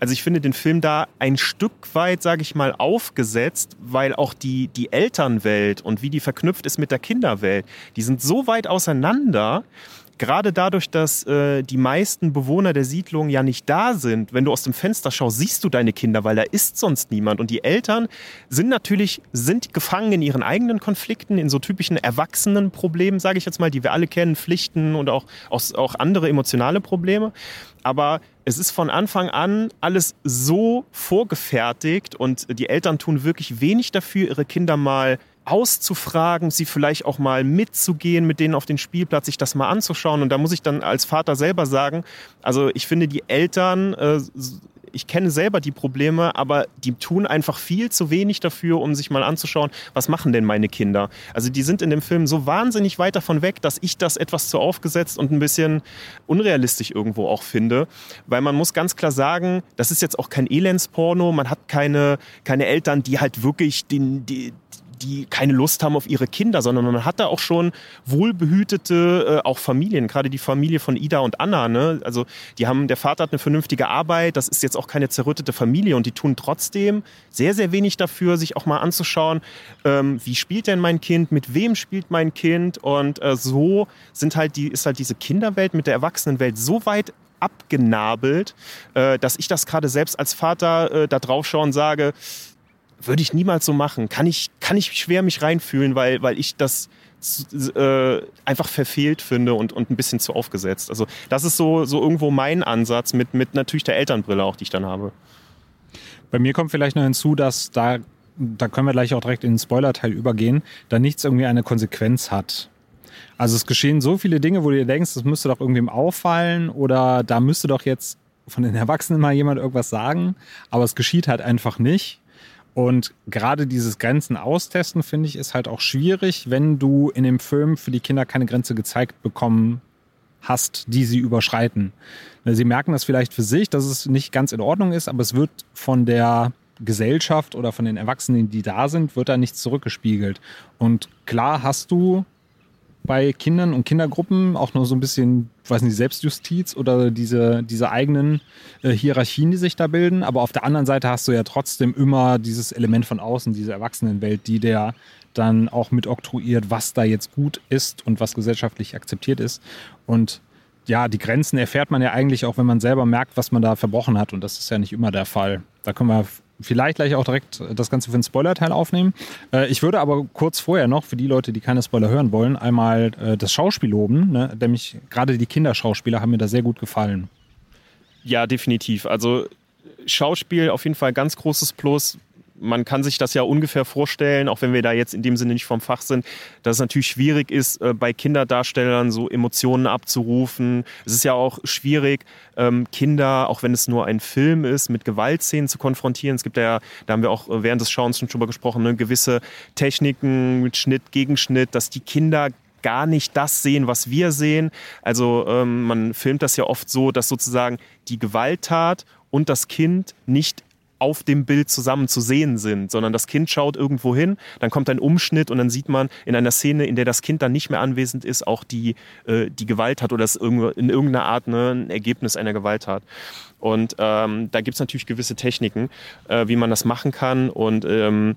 Also ich finde den Film da ein Stück weit, sage ich mal, aufgesetzt, weil auch die, die Elternwelt und wie die verknüpft ist mit der Kinderwelt, die sind so weit auseinander, gerade dadurch, dass äh, die meisten Bewohner der Siedlung ja nicht da sind, wenn du aus dem Fenster schaust, siehst du deine Kinder, weil da ist sonst niemand. Und die Eltern sind natürlich sind gefangen in ihren eigenen Konflikten, in so typischen Erwachsenenproblemen, sage ich jetzt mal, die wir alle kennen, Pflichten und auch, auch, auch andere emotionale Probleme. Aber es ist von Anfang an alles so vorgefertigt und die Eltern tun wirklich wenig dafür, ihre Kinder mal auszufragen, sie vielleicht auch mal mitzugehen, mit denen auf den Spielplatz, sich das mal anzuschauen. Und da muss ich dann als Vater selber sagen, also ich finde die Eltern, äh, ich kenne selber die Probleme, aber die tun einfach viel zu wenig dafür, um sich mal anzuschauen, was machen denn meine Kinder. Also die sind in dem Film so wahnsinnig weit davon weg, dass ich das etwas zu aufgesetzt und ein bisschen unrealistisch irgendwo auch finde. Weil man muss ganz klar sagen, das ist jetzt auch kein Elendsporno, man hat keine, keine Eltern, die halt wirklich den, die, die keine Lust haben auf ihre Kinder, sondern man hat da auch schon wohlbehütete äh, auch Familien, gerade die Familie von Ida und Anna. Ne? Also die haben, der Vater hat eine vernünftige Arbeit, das ist jetzt auch keine zerrüttete Familie und die tun trotzdem sehr, sehr wenig dafür, sich auch mal anzuschauen, ähm, wie spielt denn mein Kind, mit wem spielt mein Kind und äh, so sind halt die, ist halt diese Kinderwelt mit der Erwachsenenwelt so weit abgenabelt, äh, dass ich das gerade selbst als Vater äh, da drauf schaue und sage, würde ich niemals so machen. Kann ich, kann ich schwer mich reinfühlen, weil, weil ich das äh, einfach verfehlt finde und, und ein bisschen zu aufgesetzt. Also das ist so, so irgendwo mein Ansatz mit, mit natürlich der Elternbrille auch, die ich dann habe. Bei mir kommt vielleicht noch hinzu, dass da, da können wir gleich auch direkt in den Spoiler-Teil übergehen, da nichts irgendwie eine Konsequenz hat. Also es geschehen so viele Dinge, wo du dir denkst, das müsste doch irgendwem auffallen oder da müsste doch jetzt von den Erwachsenen mal jemand irgendwas sagen, aber es geschieht halt einfach nicht. Und gerade dieses Grenzen austesten, finde ich, ist halt auch schwierig, wenn du in dem Film für die Kinder keine Grenze gezeigt bekommen hast, die sie überschreiten. Sie merken das vielleicht für sich, dass es nicht ganz in Ordnung ist, aber es wird von der Gesellschaft oder von den Erwachsenen, die da sind, wird da nichts zurückgespiegelt. Und klar hast du bei Kindern und Kindergruppen auch noch so ein bisschen, weiß nicht, Selbstjustiz oder diese, diese eigenen äh, Hierarchien, die sich da bilden. Aber auf der anderen Seite hast du ja trotzdem immer dieses Element von außen, diese Erwachsenenwelt, die der dann auch mit oktroyiert, was da jetzt gut ist und was gesellschaftlich akzeptiert ist. Und ja, die Grenzen erfährt man ja eigentlich auch, wenn man selber merkt, was man da verbrochen hat. Und das ist ja nicht immer der Fall. Da können wir vielleicht gleich auch direkt das Ganze für den Spoiler-Teil aufnehmen. Äh, ich würde aber kurz vorher noch, für die Leute, die keine Spoiler hören wollen, einmal äh, das Schauspiel loben. Ne? Nämlich gerade die Kinderschauspieler haben mir da sehr gut gefallen. Ja, definitiv. Also Schauspiel auf jeden Fall ganz großes Plus man kann sich das ja ungefähr vorstellen, auch wenn wir da jetzt in dem Sinne nicht vom Fach sind, dass es natürlich schwierig ist, äh, bei Kinderdarstellern so Emotionen abzurufen. Es ist ja auch schwierig, ähm, Kinder, auch wenn es nur ein Film ist, mit Gewaltszenen zu konfrontieren. Es gibt ja, da haben wir auch während des Schauens schon drüber gesprochen, ne, gewisse Techniken mit Schnitt, Gegenschnitt, dass die Kinder gar nicht das sehen, was wir sehen. Also ähm, man filmt das ja oft so, dass sozusagen die Gewalttat und das Kind nicht auf dem Bild zusammen zu sehen sind, sondern das Kind schaut irgendwo hin, dann kommt ein Umschnitt und dann sieht man in einer Szene, in der das Kind dann nicht mehr anwesend ist, auch die, äh, die Gewalt hat oder es in irgendeiner Art ne, ein Ergebnis einer Gewalt hat. Und ähm, da gibt es natürlich gewisse Techniken, äh, wie man das machen kann. Und ähm,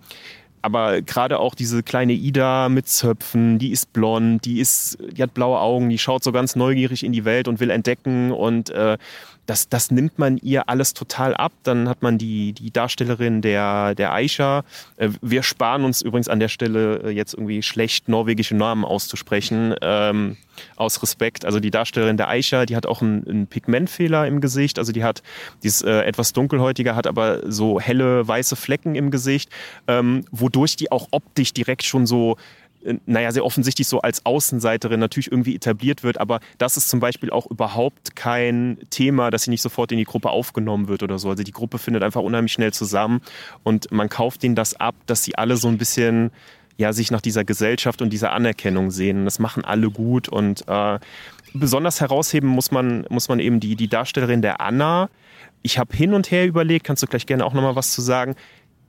aber gerade auch diese kleine Ida mit Zöpfen, die ist blond, die ist, die hat blaue Augen, die schaut so ganz neugierig in die Welt und will entdecken und äh, das, das nimmt man ihr alles total ab. Dann hat man die, die Darstellerin der, der Aisha. Äh, wir sparen uns übrigens an der Stelle äh, jetzt irgendwie schlecht norwegische Namen auszusprechen, ähm, aus Respekt. Also die Darstellerin der Aisha, die hat auch einen, einen Pigmentfehler im Gesicht. Also die hat, die ist äh, etwas dunkelhäutiger, hat aber so helle weiße Flecken im Gesicht, ähm, wodurch die auch optisch direkt schon so naja, sehr offensichtlich so als Außenseiterin natürlich irgendwie etabliert wird, aber das ist zum Beispiel auch überhaupt kein Thema, dass sie nicht sofort in die Gruppe aufgenommen wird oder so. Also die Gruppe findet einfach unheimlich schnell zusammen und man kauft ihnen das ab, dass sie alle so ein bisschen ja, sich nach dieser Gesellschaft und dieser Anerkennung sehen. Das machen alle gut und äh, besonders herausheben muss man, muss man eben die, die Darstellerin der Anna. Ich habe hin und her überlegt, kannst du gleich gerne auch nochmal was zu sagen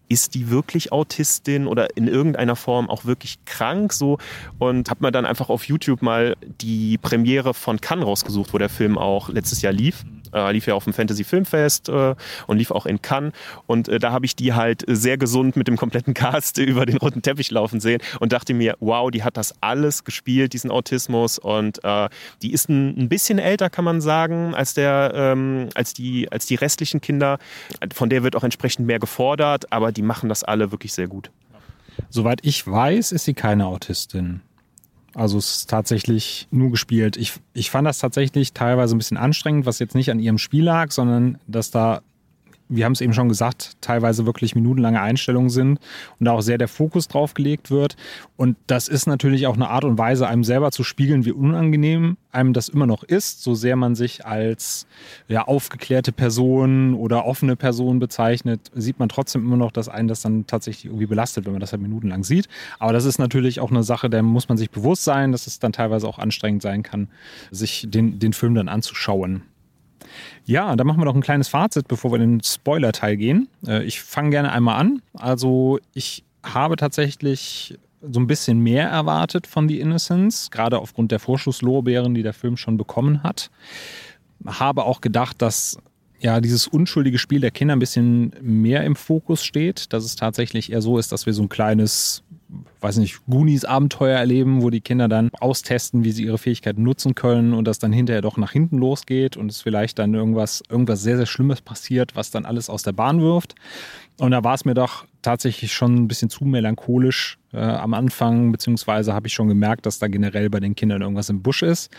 ist die wirklich Autistin oder in irgendeiner Form auch wirklich krank so und habe mir dann einfach auf YouTube mal die Premiere von Cannes rausgesucht, wo der Film auch letztes Jahr lief. Äh, lief ja auf dem Fantasy Filmfest äh, und lief auch in Cannes. Und äh, da habe ich die halt sehr gesund mit dem kompletten Cast über den roten Teppich laufen sehen und dachte mir, wow, die hat das alles gespielt, diesen Autismus. Und äh, die ist ein, ein, bisschen älter, kann man sagen, als, der, ähm, als, die, als die restlichen Kinder. Von der wird auch entsprechend mehr gefordert, aber die machen das alle wirklich sehr gut. Soweit ich weiß, ist sie keine Autistin. Also es ist tatsächlich nur gespielt. Ich, ich fand das tatsächlich teilweise ein bisschen anstrengend, was jetzt nicht an ihrem Spiel lag, sondern dass da wir haben es eben schon gesagt, teilweise wirklich minutenlange Einstellungen sind und da auch sehr der Fokus drauf gelegt wird. Und das ist natürlich auch eine Art und Weise, einem selber zu spiegeln, wie unangenehm einem das immer noch ist, so sehr man sich als ja, aufgeklärte Person oder offene Person bezeichnet, sieht man trotzdem immer noch, dass einen das dann tatsächlich irgendwie belastet, wenn man das halt minutenlang sieht. Aber das ist natürlich auch eine Sache, der muss man sich bewusst sein, dass es dann teilweise auch anstrengend sein kann, sich den, den Film dann anzuschauen. Ja, dann machen wir noch ein kleines Fazit, bevor wir in den Spoiler-Teil gehen. Äh, ich fange gerne einmal an. Also ich habe tatsächlich so ein bisschen mehr erwartet von The Innocence, gerade aufgrund der Vorschusslorbeeren, die der Film schon bekommen hat. Habe auch gedacht, dass ja dieses unschuldige Spiel der Kinder ein bisschen mehr im Fokus steht, dass es tatsächlich eher so ist, dass wir so ein kleines weiß nicht, Goonies-Abenteuer erleben, wo die Kinder dann austesten, wie sie ihre Fähigkeiten nutzen können und das dann hinterher doch nach hinten losgeht und es vielleicht dann irgendwas, irgendwas sehr, sehr Schlimmes passiert, was dann alles aus der Bahn wirft. Und da war es mir doch tatsächlich schon ein bisschen zu melancholisch äh, am Anfang, beziehungsweise habe ich schon gemerkt, dass da generell bei den Kindern irgendwas im Busch ist.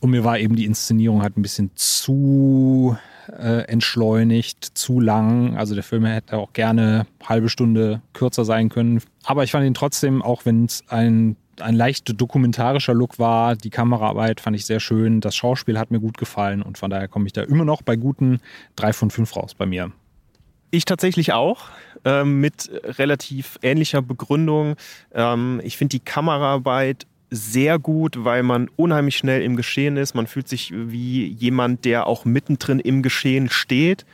Und mir war eben die Inszenierung halt ein bisschen zu äh, entschleunigt, zu lang. Also der Film hätte auch gerne eine halbe Stunde kürzer sein können. Aber ich fand ihn trotzdem, auch wenn es ein ein leicht dokumentarischer Look war. Die Kameraarbeit fand ich sehr schön. Das Schauspiel hat mir gut gefallen und von daher komme ich da immer noch bei guten drei von fünf raus bei mir. Ich tatsächlich auch, ähm, mit relativ ähnlicher Begründung. Ähm, ich finde die Kameraarbeit sehr gut, weil man unheimlich schnell im Geschehen ist. Man fühlt sich wie jemand, der auch mittendrin im Geschehen steht.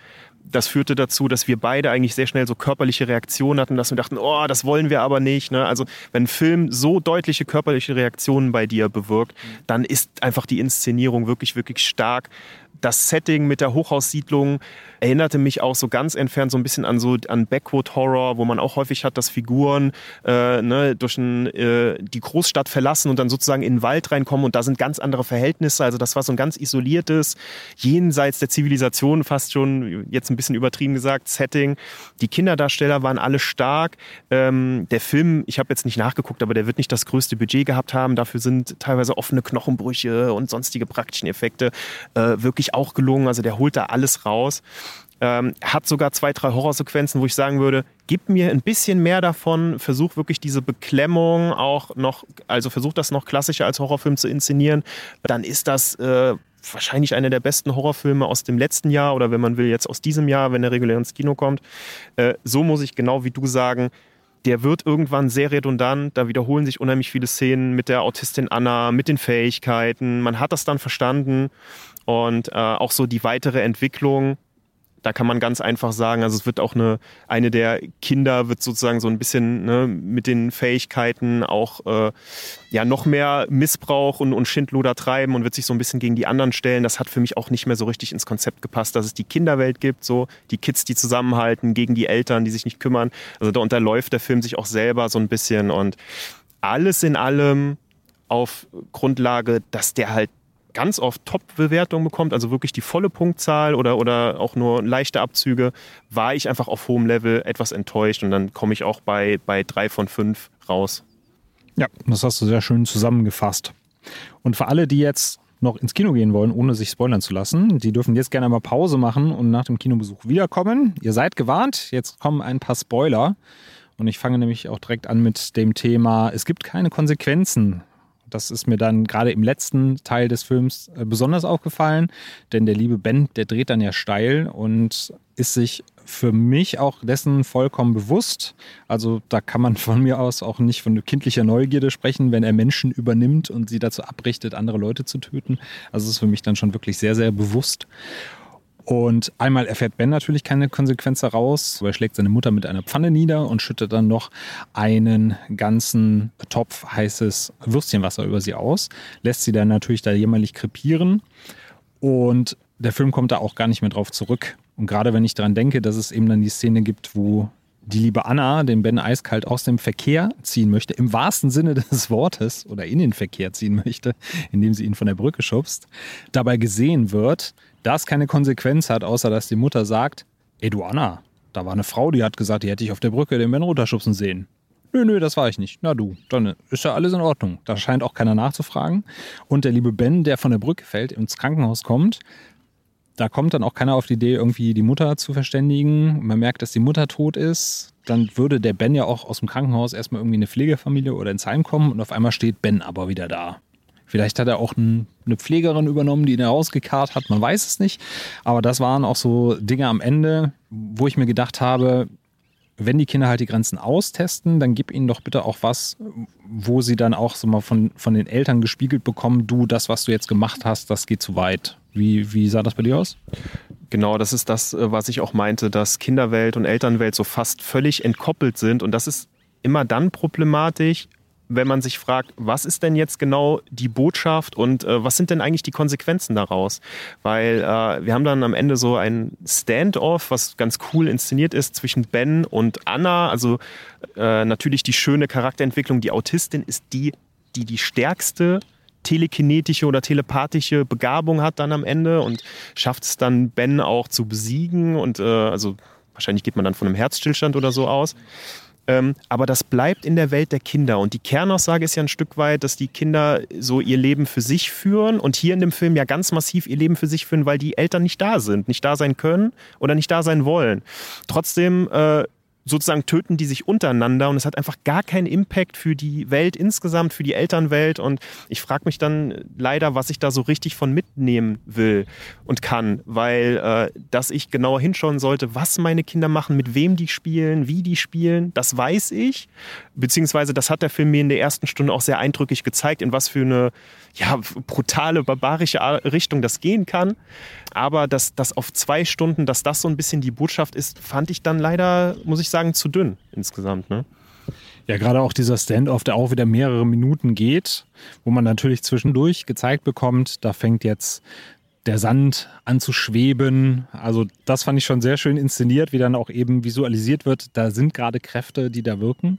Das führte dazu, dass wir beide eigentlich sehr schnell so körperliche Reaktionen hatten, dass wir dachten, oh, das wollen wir aber nicht. Ne? Also wenn ein Film so deutliche körperliche Reaktionen bei dir bewirkt, dann ist einfach die Inszenierung wirklich, wirklich stark. Das Setting mit der Hochhaussiedlung, erinnerte mich auch so ganz entfernt so ein bisschen an so an Backwood Horror, wo man auch häufig hat, dass Figuren äh, ne, durch ein, äh, die Großstadt verlassen und dann sozusagen in den Wald reinkommen und da sind ganz andere Verhältnisse. Also das war so ein ganz isoliertes, jenseits der Zivilisation fast schon, jetzt ein bisschen übertrieben gesagt, Setting. Die Kinderdarsteller waren alle stark. Ähm, der Film, ich habe jetzt nicht nachgeguckt, aber der wird nicht das größte Budget gehabt haben. Dafür sind teilweise offene Knochenbrüche und sonstige praktischen Effekte äh, wirklich auch gelungen. Also der holt da alles raus. Ähm, hat sogar zwei, drei Horrorsequenzen, wo ich sagen würde, gib mir ein bisschen mehr davon, versuch wirklich diese Beklemmung auch noch, also versuch das noch klassischer als Horrorfilm zu inszenieren, dann ist das äh, wahrscheinlich einer der besten Horrorfilme aus dem letzten Jahr oder wenn man will, jetzt aus diesem Jahr, wenn er regulär ins Kino kommt. Äh, so muss ich genau wie du sagen, der wird irgendwann sehr redundant. Da wiederholen sich unheimlich viele Szenen mit der Autistin Anna, mit den Fähigkeiten. Man hat das dann verstanden. Und äh, auch so die weitere Entwicklung da kann man ganz einfach sagen, also es wird auch eine, eine der Kinder wird sozusagen so ein bisschen ne, mit den Fähigkeiten auch äh, ja noch mehr Missbrauch und, und Schindluder treiben und wird sich so ein bisschen gegen die anderen stellen. Das hat für mich auch nicht mehr so richtig ins Konzept gepasst, dass es die Kinderwelt gibt, so die Kids, die zusammenhalten gegen die Eltern, die sich nicht kümmern. Also da unterläuft der Film sich auch selber so ein bisschen und alles in allem auf Grundlage, dass der halt ganz oft Top-Bewertungen bekommt, also wirklich die volle Punktzahl oder, oder auch nur leichte Abzüge, war ich einfach auf hohem Level etwas enttäuscht und dann komme ich auch bei, bei drei von fünf raus. Ja, das hast du sehr schön zusammengefasst. Und für alle, die jetzt noch ins Kino gehen wollen, ohne sich spoilern zu lassen, die dürfen jetzt gerne mal Pause machen und nach dem Kinobesuch wiederkommen. Ihr seid gewarnt, jetzt kommen ein paar Spoiler. Und ich fange nämlich auch direkt an mit dem Thema, es gibt keine Konsequenzen das ist mir dann gerade im letzten Teil des Films äh, besonders aufgefallen, denn der liebe Ben, der dreht dann ja steil und ist sich für mich auch dessen vollkommen bewusst. Also da kann man von mir aus auch nicht von kindlicher Neugierde sprechen, wenn er Menschen übernimmt und sie dazu abrichtet, andere Leute zu töten. Also es ist für mich dann schon wirklich sehr, sehr bewusst. Und einmal erfährt Ben natürlich keine Konsequenz daraus, weil er schlägt seine Mutter mit einer Pfanne nieder und schüttet dann noch einen ganzen Topf heißes Würstchenwasser über sie aus, lässt sie dann natürlich da jämmerlich krepieren. Und der Film kommt da auch gar nicht mehr drauf zurück. Und gerade wenn ich daran denke, dass es eben dann die Szene gibt, wo die liebe Anna den Ben eiskalt aus dem Verkehr ziehen möchte, im wahrsten Sinne des Wortes, oder in den Verkehr ziehen möchte, indem sie ihn von der Brücke schubst, dabei gesehen wird, das keine Konsequenz hat, außer dass die Mutter sagt, ey du Anna, da war eine Frau, die hat gesagt, die hätte ich auf der Brücke den Ben runterschubsen sehen. Nö, nö, das war ich nicht. Na du, dann ist ja alles in Ordnung. Da scheint auch keiner nachzufragen. Und der liebe Ben, der von der Brücke fällt, ins Krankenhaus kommt, da kommt dann auch keiner auf die Idee, irgendwie die Mutter zu verständigen. Man merkt, dass die Mutter tot ist. Dann würde der Ben ja auch aus dem Krankenhaus erstmal irgendwie in eine Pflegefamilie oder ins Heim kommen und auf einmal steht Ben aber wieder da. Vielleicht hat er auch eine Pflegerin übernommen, die ihn rausgekarrt hat, man weiß es nicht. Aber das waren auch so Dinge am Ende, wo ich mir gedacht habe, wenn die Kinder halt die Grenzen austesten, dann gib ihnen doch bitte auch was, wo sie dann auch so mal von, von den Eltern gespiegelt bekommen, du, das, was du jetzt gemacht hast, das geht zu weit. Wie, wie sah das bei dir aus? Genau, das ist das, äh, was ich auch meinte, dass Kinderwelt und Elternwelt so fast völlig entkoppelt sind. Und das ist immer dann problematisch, wenn man sich fragt, was ist denn jetzt genau die Botschaft und äh, was sind denn eigentlich die Konsequenzen daraus? Weil äh, wir haben dann am Ende so ein Standoff, was ganz cool inszeniert ist zwischen Ben und Anna. Also äh, natürlich die schöne Charakterentwicklung. Die Autistin ist die, die die stärkste telekinetische oder telepathische Begabung hat dann am Ende und schafft es dann Ben auch zu besiegen und äh, also wahrscheinlich geht man dann von einem Herzstillstand oder so aus. Ähm, aber das bleibt in der Welt der Kinder. Und die Kernaussage ist ja ein Stück weit, dass die Kinder so ihr Leben für sich führen und hier in dem Film ja ganz massiv ihr Leben für sich führen, weil die Eltern nicht da sind, nicht da sein können oder nicht da sein wollen. Trotzdem äh, sozusagen töten die sich untereinander und es hat einfach gar keinen Impact für die Welt insgesamt, für die Elternwelt und ich frage mich dann leider, was ich da so richtig von mitnehmen will und kann, weil äh, dass ich genauer hinschauen sollte, was meine Kinder machen, mit wem die spielen, wie die spielen, das weiß ich, beziehungsweise das hat der Film mir in der ersten Stunde auch sehr eindrücklich gezeigt, in was für eine ja, brutale, barbarische Richtung das gehen kann. Aber dass das auf zwei Stunden, dass das so ein bisschen die Botschaft ist, fand ich dann leider, muss ich sagen, zu dünn insgesamt. Ne? Ja, gerade auch dieser Standoff, der auch wieder mehrere Minuten geht, wo man natürlich zwischendurch gezeigt bekommt, da fängt jetzt der Sand an zu schweben. Also das fand ich schon sehr schön inszeniert, wie dann auch eben visualisiert wird. Da sind gerade Kräfte, die da wirken,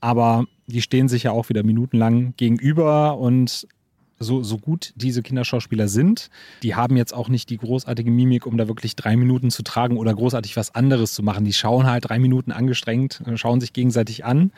aber die stehen sich ja auch wieder minutenlang gegenüber und so, so gut diese Kinderschauspieler sind, die haben jetzt auch nicht die großartige Mimik, um da wirklich drei Minuten zu tragen oder großartig was anderes zu machen. Die schauen halt drei Minuten angestrengt, äh, schauen sich gegenseitig an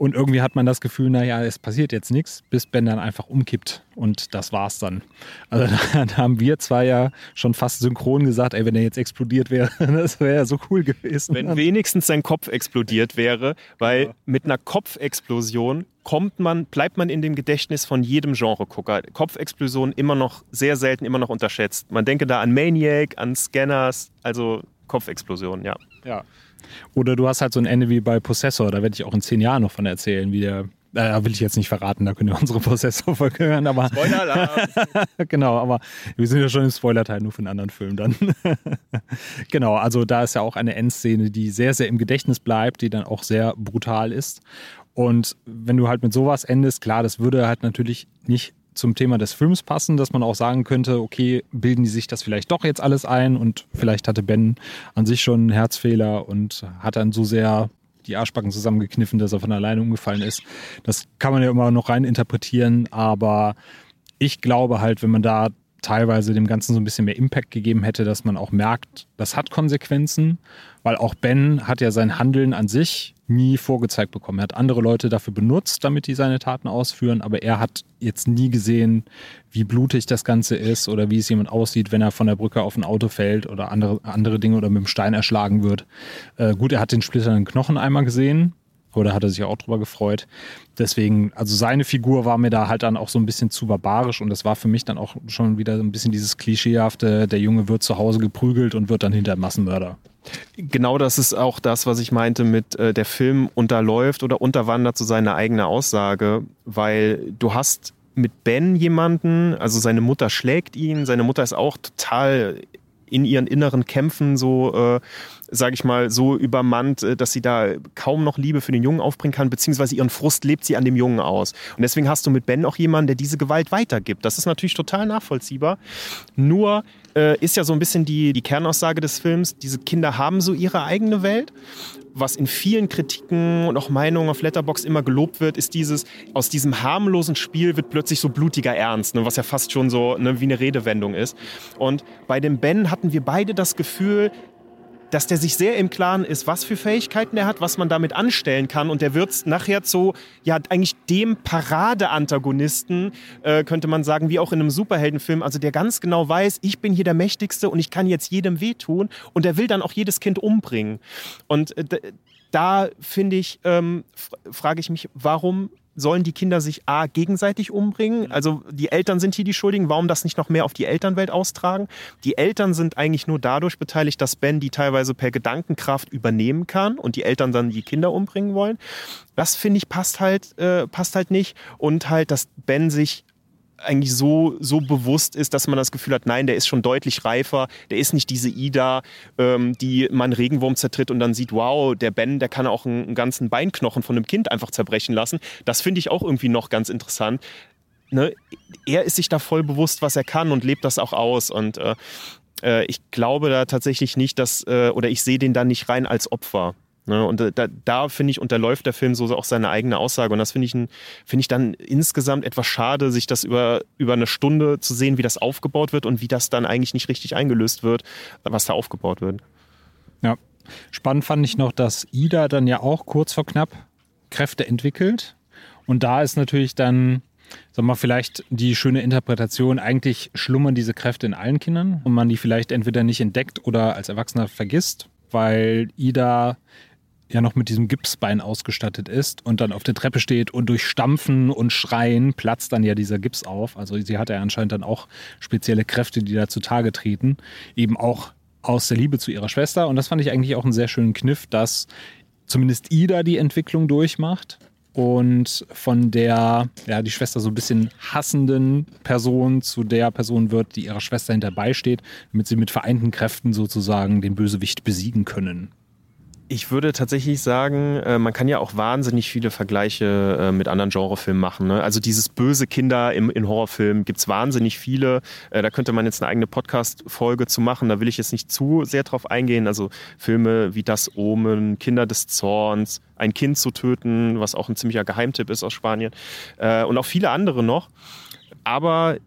und irgendwie hat man das Gefühl, naja, es passiert jetzt nichts, bis Ben dann einfach umkippt und das war's dann. Also da haben wir zwar ja schon fast synchron gesagt, ey, wenn er jetzt explodiert wäre, das wäre ja so cool gewesen. Wenn wenigstens sein Kopf explodiert wäre, weil ja. mit einer Kopfexplosion kommt man, bleibt man in dem Gedächtnis von jedem Genre-Gucker. Kopfexplosion immer noch sehr selten, immer noch unterschätzt. Man denke da an Maniac, an Scanners, also Kopfexplosion, ja. Ja. Oder du hast halt so ein Ende wie bei Possessor, da werde ich auch in zehn Jahren noch von erzählen, wie der äh, will ich jetzt nicht verraten, da könnt ihr unsere Prozessor-Folge hören, aber. Spoiler genau, aber wir sind ja schon im Spoiler-Teil, nur für einen anderen Film dann. genau, also da ist ja auch eine Endszene, die sehr, sehr im Gedächtnis bleibt, die dann auch sehr brutal ist. Und wenn du halt mit sowas endest, klar, das würde halt natürlich nicht zum Thema des Films passen, dass man auch sagen könnte, okay, bilden die sich das vielleicht doch jetzt alles ein und vielleicht hatte Ben an sich schon einen Herzfehler und hat dann so sehr die Arschbacken zusammengekniffen, dass er von alleine umgefallen ist. Das kann man ja immer noch rein interpretieren, aber ich glaube halt, wenn man da teilweise dem Ganzen so ein bisschen mehr Impact gegeben hätte, dass man auch merkt, das hat Konsequenzen, weil auch Ben hat ja sein Handeln an sich nie vorgezeigt bekommen. Er hat andere Leute dafür benutzt, damit die seine Taten ausführen, aber er hat jetzt nie gesehen, wie blutig das Ganze ist oder wie es jemand aussieht, wenn er von der Brücke auf ein Auto fällt oder andere, andere Dinge oder mit dem Stein erschlagen wird. Äh, gut, er hat den splitternden Knochen einmal gesehen, oder hat er sich auch drüber gefreut. Deswegen, also seine Figur war mir da halt dann auch so ein bisschen zu barbarisch und das war für mich dann auch schon wieder ein bisschen dieses Klischeehafte, der Junge wird zu Hause geprügelt und wird dann hinter Massenmörder. Genau das ist auch das, was ich meinte mit äh, der Film unterläuft oder unterwandert zu so seiner eigenen Aussage, weil du hast mit Ben jemanden, also seine Mutter schlägt ihn, seine Mutter ist auch total in ihren inneren Kämpfen so, äh, sage ich mal, so übermannt, äh, dass sie da kaum noch Liebe für den Jungen aufbringen kann, beziehungsweise ihren Frust lebt sie an dem Jungen aus. Und deswegen hast du mit Ben auch jemanden, der diese Gewalt weitergibt. Das ist natürlich total nachvollziehbar. Nur äh, ist ja so ein bisschen die, die Kernaussage des Films, diese Kinder haben so ihre eigene Welt was in vielen Kritiken und auch Meinungen auf Letterbox immer gelobt wird, ist dieses, aus diesem harmlosen Spiel wird plötzlich so blutiger Ernst, ne, was ja fast schon so ne, wie eine Redewendung ist. Und bei dem Ben hatten wir beide das Gefühl, dass der sich sehr im Klaren ist, was für Fähigkeiten er hat, was man damit anstellen kann. Und der wird nachher zu, ja, eigentlich dem Parade-Antagonisten, äh, könnte man sagen, wie auch in einem Superheldenfilm. Also der ganz genau weiß, ich bin hier der Mächtigste und ich kann jetzt jedem wehtun. Und der will dann auch jedes Kind umbringen. Und äh, da finde ich, ähm, frage ich mich, warum sollen die Kinder sich A gegenseitig umbringen? Mhm. Also die Eltern sind hier die Schuldigen. Warum das nicht noch mehr auf die Elternwelt austragen? Die Eltern sind eigentlich nur dadurch beteiligt, dass Ben die teilweise per Gedankenkraft übernehmen kann und die Eltern dann die Kinder umbringen wollen. Das finde ich passt halt, äh, passt halt nicht. Und halt, dass Ben sich eigentlich so, so bewusst ist, dass man das Gefühl hat, nein, der ist schon deutlich reifer, der ist nicht diese Ida, ähm, die man Regenwurm zertritt und dann sieht, wow, der Ben, der kann auch einen, einen ganzen Beinknochen von einem Kind einfach zerbrechen lassen. Das finde ich auch irgendwie noch ganz interessant. Ne? Er ist sich da voll bewusst, was er kann und lebt das auch aus. Und äh, äh ich glaube da tatsächlich nicht, dass, äh, oder ich sehe den da nicht rein als Opfer. Ne? Und da, da finde ich, unterläuft der Film so auch seine eigene Aussage. Und das finde ich, find ich dann insgesamt etwas schade, sich das über, über eine Stunde zu sehen, wie das aufgebaut wird und wie das dann eigentlich nicht richtig eingelöst wird, was da aufgebaut wird. Ja. Spannend fand ich noch, dass Ida dann ja auch kurz vor knapp Kräfte entwickelt. Und da ist natürlich dann, sag mal, vielleicht die schöne Interpretation, eigentlich schlummern diese Kräfte in allen Kindern und man die vielleicht entweder nicht entdeckt oder als Erwachsener vergisst, weil Ida ja noch mit diesem Gipsbein ausgestattet ist und dann auf der Treppe steht und durch Stampfen und Schreien platzt dann ja dieser Gips auf. Also sie hat ja anscheinend dann auch spezielle Kräfte, die da zutage treten. Eben auch aus der Liebe zu ihrer Schwester. Und das fand ich eigentlich auch einen sehr schönen Kniff, dass zumindest Ida die Entwicklung durchmacht und von der, ja, die Schwester so ein bisschen hassenden Person zu der Person wird, die ihrer Schwester hinterbei steht, damit sie mit vereinten Kräften sozusagen den Bösewicht besiegen können. Ich würde tatsächlich sagen, äh, man kann ja auch wahnsinnig viele Vergleiche äh, mit anderen Genrefilmen machen. Ne? Also dieses böse Kinder im, in Horrorfilmen gibt es wahnsinnig viele. Äh, da könnte man jetzt eine eigene Podcast-Folge zu machen. Da will ich jetzt nicht zu sehr drauf eingehen. Also Filme wie Das Omen, Kinder des Zorns, Ein Kind zu töten, was auch ein ziemlicher Geheimtipp ist aus Spanien. und auch viele andere noch. Aber äh,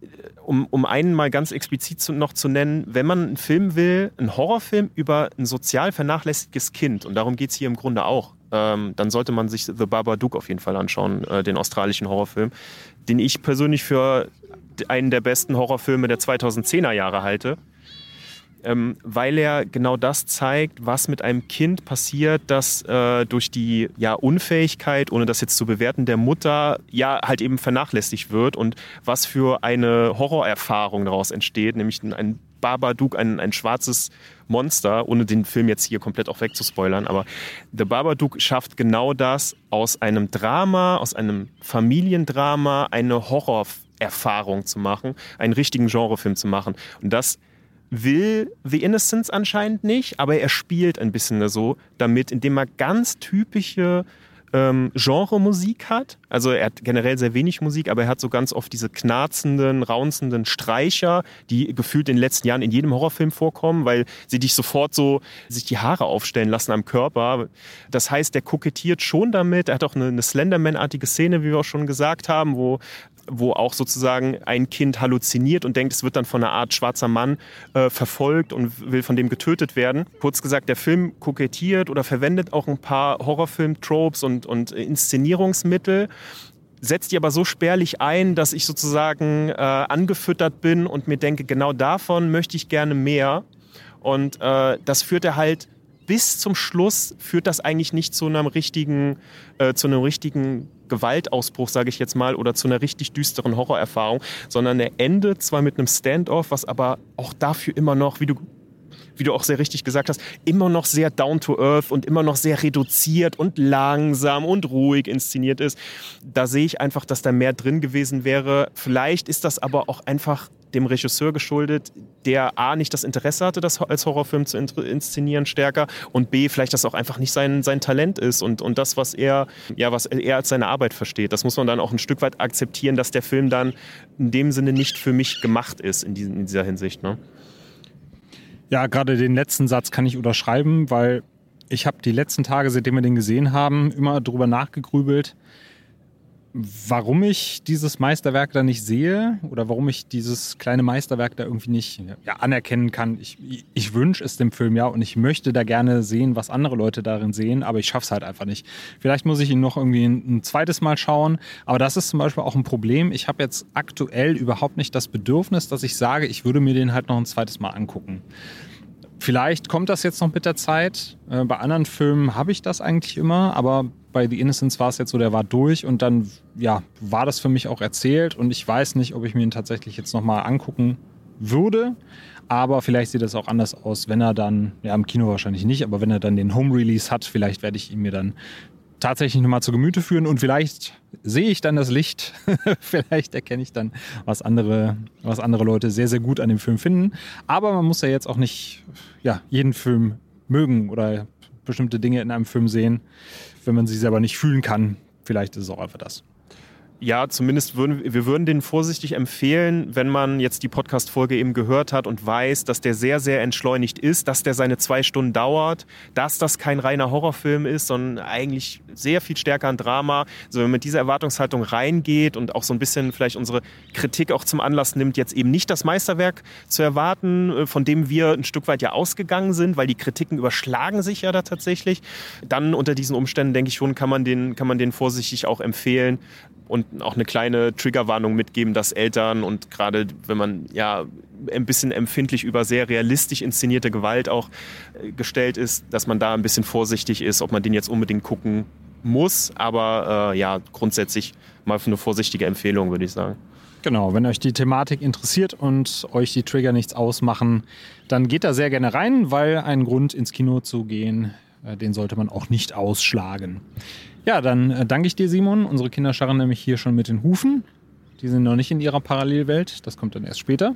um, um einen mal ganz explizit zu, noch zu nennen, wenn man einen Film will, einen Horrorfilm über ein sozial vernachlässigtes Kind, und darum geht es hier im Grunde auch, ähm, dann sollte man sich The Babadook auf jeden Fall anschauen, äh, den australischen Horrorfilm, den ich persönlich für einen der besten Horrorfilme der 2010er Jahre halte ähm, weil er genau das zeigt, was mit einem Kind passiert, das äh, durch die ja, Unfähigkeit, ohne das jetzt zu bewerten, der Mutter ja halt eben vernachlässigt wird und was für eine Horrorerfahrung daraus entsteht, nämlich ein Babadook ein, ein schwarzes Monster, ohne den Film jetzt hier komplett auch wegzuspoilern. Aber The Babadook schafft genau das, aus einem Drama, aus einem Familiendrama eine Horrorerfahrung zu machen, einen richtigen Genrefilm zu machen. Und das will The Innocence anscheinend nicht, aber er spielt ein bisschen so damit, indem er ganz typische ähm, Genre-Musik hat. Also er hat generell sehr wenig Musik, aber er hat so ganz oft diese knarzenden, raunzenden Streicher, die gefühlt in den letzten Jahren in jedem Horrorfilm vorkommen, weil sie dich sofort so sich die Haare aufstellen lassen am Körper. Das heißt, er kokettiert schon damit. Er hat auch eine, eine Slenderman-artige Szene, wie wir auch schon gesagt haben, wo wo auch sozusagen ein Kind halluziniert und denkt, es wird dann von einer Art schwarzer Mann äh, verfolgt und will von dem getötet werden. Kurz gesagt, der Film kokettiert oder verwendet auch ein paar Horrorfilm-Tropes und, und Inszenierungsmittel, setzt die aber so spärlich ein, dass ich sozusagen äh, angefüttert bin und mir denke, genau davon möchte ich gerne mehr. Und äh, das führt er halt bis zum Schluss führt das eigentlich nicht zu einem richtigen, äh, zu einem richtigen Gewaltausbruch, sage ich jetzt mal, oder zu einer richtig düsteren Horrorerfahrung, sondern er endet zwar mit einem Standoff, was aber auch dafür immer noch, wie du wie du auch sehr richtig gesagt hast, immer noch sehr down to earth und immer noch sehr reduziert und langsam und ruhig inszeniert ist. Da sehe ich einfach, dass da mehr drin gewesen wäre. Vielleicht ist das aber auch einfach dem Regisseur geschuldet, der A, nicht das Interesse hatte, das als Horrorfilm zu inszenieren stärker und B, vielleicht das auch einfach nicht sein, sein Talent ist und, und das, was er, ja, was er als seine Arbeit versteht. Das muss man dann auch ein Stück weit akzeptieren, dass der Film dann in dem Sinne nicht für mich gemacht ist in, diesen, in dieser Hinsicht. Ne? Ja, gerade den letzten Satz kann ich unterschreiben, weil ich habe die letzten Tage, seitdem wir den gesehen haben, immer darüber nachgegrübelt, warum ich dieses Meisterwerk da nicht sehe oder warum ich dieses kleine Meisterwerk da irgendwie nicht ja, anerkennen kann. Ich, ich wünsche es dem Film ja und ich möchte da gerne sehen, was andere Leute darin sehen, aber ich schaffe es halt einfach nicht. Vielleicht muss ich ihn noch irgendwie ein, ein zweites Mal schauen, aber das ist zum Beispiel auch ein Problem. Ich habe jetzt aktuell überhaupt nicht das Bedürfnis, dass ich sage, ich würde mir den halt noch ein zweites Mal angucken. Vielleicht kommt das jetzt noch mit der Zeit. Äh, bei anderen Filmen habe ich das eigentlich immer, aber bei The Innocence war es jetzt so, der war durch und dann ja, war das für mich auch erzählt und ich weiß nicht, ob ich mir ihn tatsächlich jetzt nochmal angucken würde. Aber vielleicht sieht das auch anders aus, wenn er dann, ja, im Kino wahrscheinlich nicht, aber wenn er dann den Home Release hat, vielleicht werde ich ihn mir dann tatsächlich nochmal zu Gemüte führen und vielleicht sehe ich dann das Licht. vielleicht erkenne ich dann, was andere, was andere Leute sehr, sehr gut an dem Film finden. Aber man muss ja jetzt auch nicht ja, jeden Film mögen oder bestimmte Dinge in einem Film sehen, wenn man sie selber nicht fühlen kann. Vielleicht ist es auch einfach das ja, zumindest würden wir würden den vorsichtig empfehlen, wenn man jetzt die Podcast-Folge eben gehört hat und weiß, dass der sehr, sehr entschleunigt ist, dass der seine zwei Stunden dauert, dass das kein reiner Horrorfilm ist, sondern eigentlich sehr viel stärker ein Drama. Also wenn man mit dieser Erwartungshaltung reingeht und auch so ein bisschen vielleicht unsere Kritik auch zum Anlass nimmt, jetzt eben nicht das Meisterwerk zu erwarten, äh, von dem wir ein Stück weit ja ausgegangen sind, weil die Kritiken überschlagen sich ja da tatsächlich, dann unter diesen Umständen denke ich schon, kann man den, kann man den vorsichtig auch empfehlen und auch eine kleine Triggerwarnung mitgeben, dass Eltern und gerade wenn man ja ein bisschen empfindlich über sehr realistisch inszenierte Gewalt auch äh, gestellt ist, dass man da ein bisschen vorsichtig ist, ob man den jetzt unbedingt gucken muss. Aber äh, ja, grundsätzlich mal für eine vorsichtige Empfehlung, würde ich sagen. Genau, wenn euch die Thematik interessiert und euch die Trigger nichts ausmachen, dann geht da sehr gerne rein, weil ein Grund ins Kino zu gehen, äh, den sollte man auch nicht ausschlagen. Ja, dann äh, danke ich dir, Simon. Unsere Kinder scharren nämlich hier schon mit den Hufen. Die sind noch nicht in ihrer Parallelwelt. Das kommt dann erst später.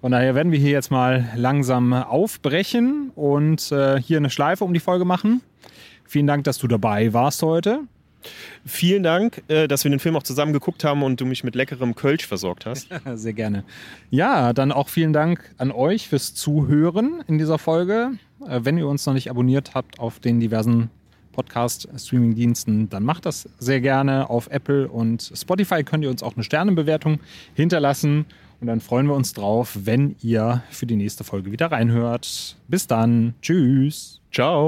Von daher werden wir hier jetzt mal langsam aufbrechen und äh, hier eine Schleife um die Folge machen. Vielen Dank, dass du dabei warst heute. Vielen Dank, äh, dass wir den Film auch zusammen geguckt haben und du mich mit leckerem Kölsch versorgt hast. Sehr gerne. Ja, dann auch vielen Dank an euch fürs Zuhören in dieser Folge. Äh, wenn ihr uns noch nicht abonniert habt auf den diversen Podcast-Streaming-Diensten, dann macht das sehr gerne. Auf Apple und Spotify könnt ihr uns auch eine Sternenbewertung hinterlassen. Und dann freuen wir uns drauf, wenn ihr für die nächste Folge wieder reinhört. Bis dann. Tschüss. Ciao.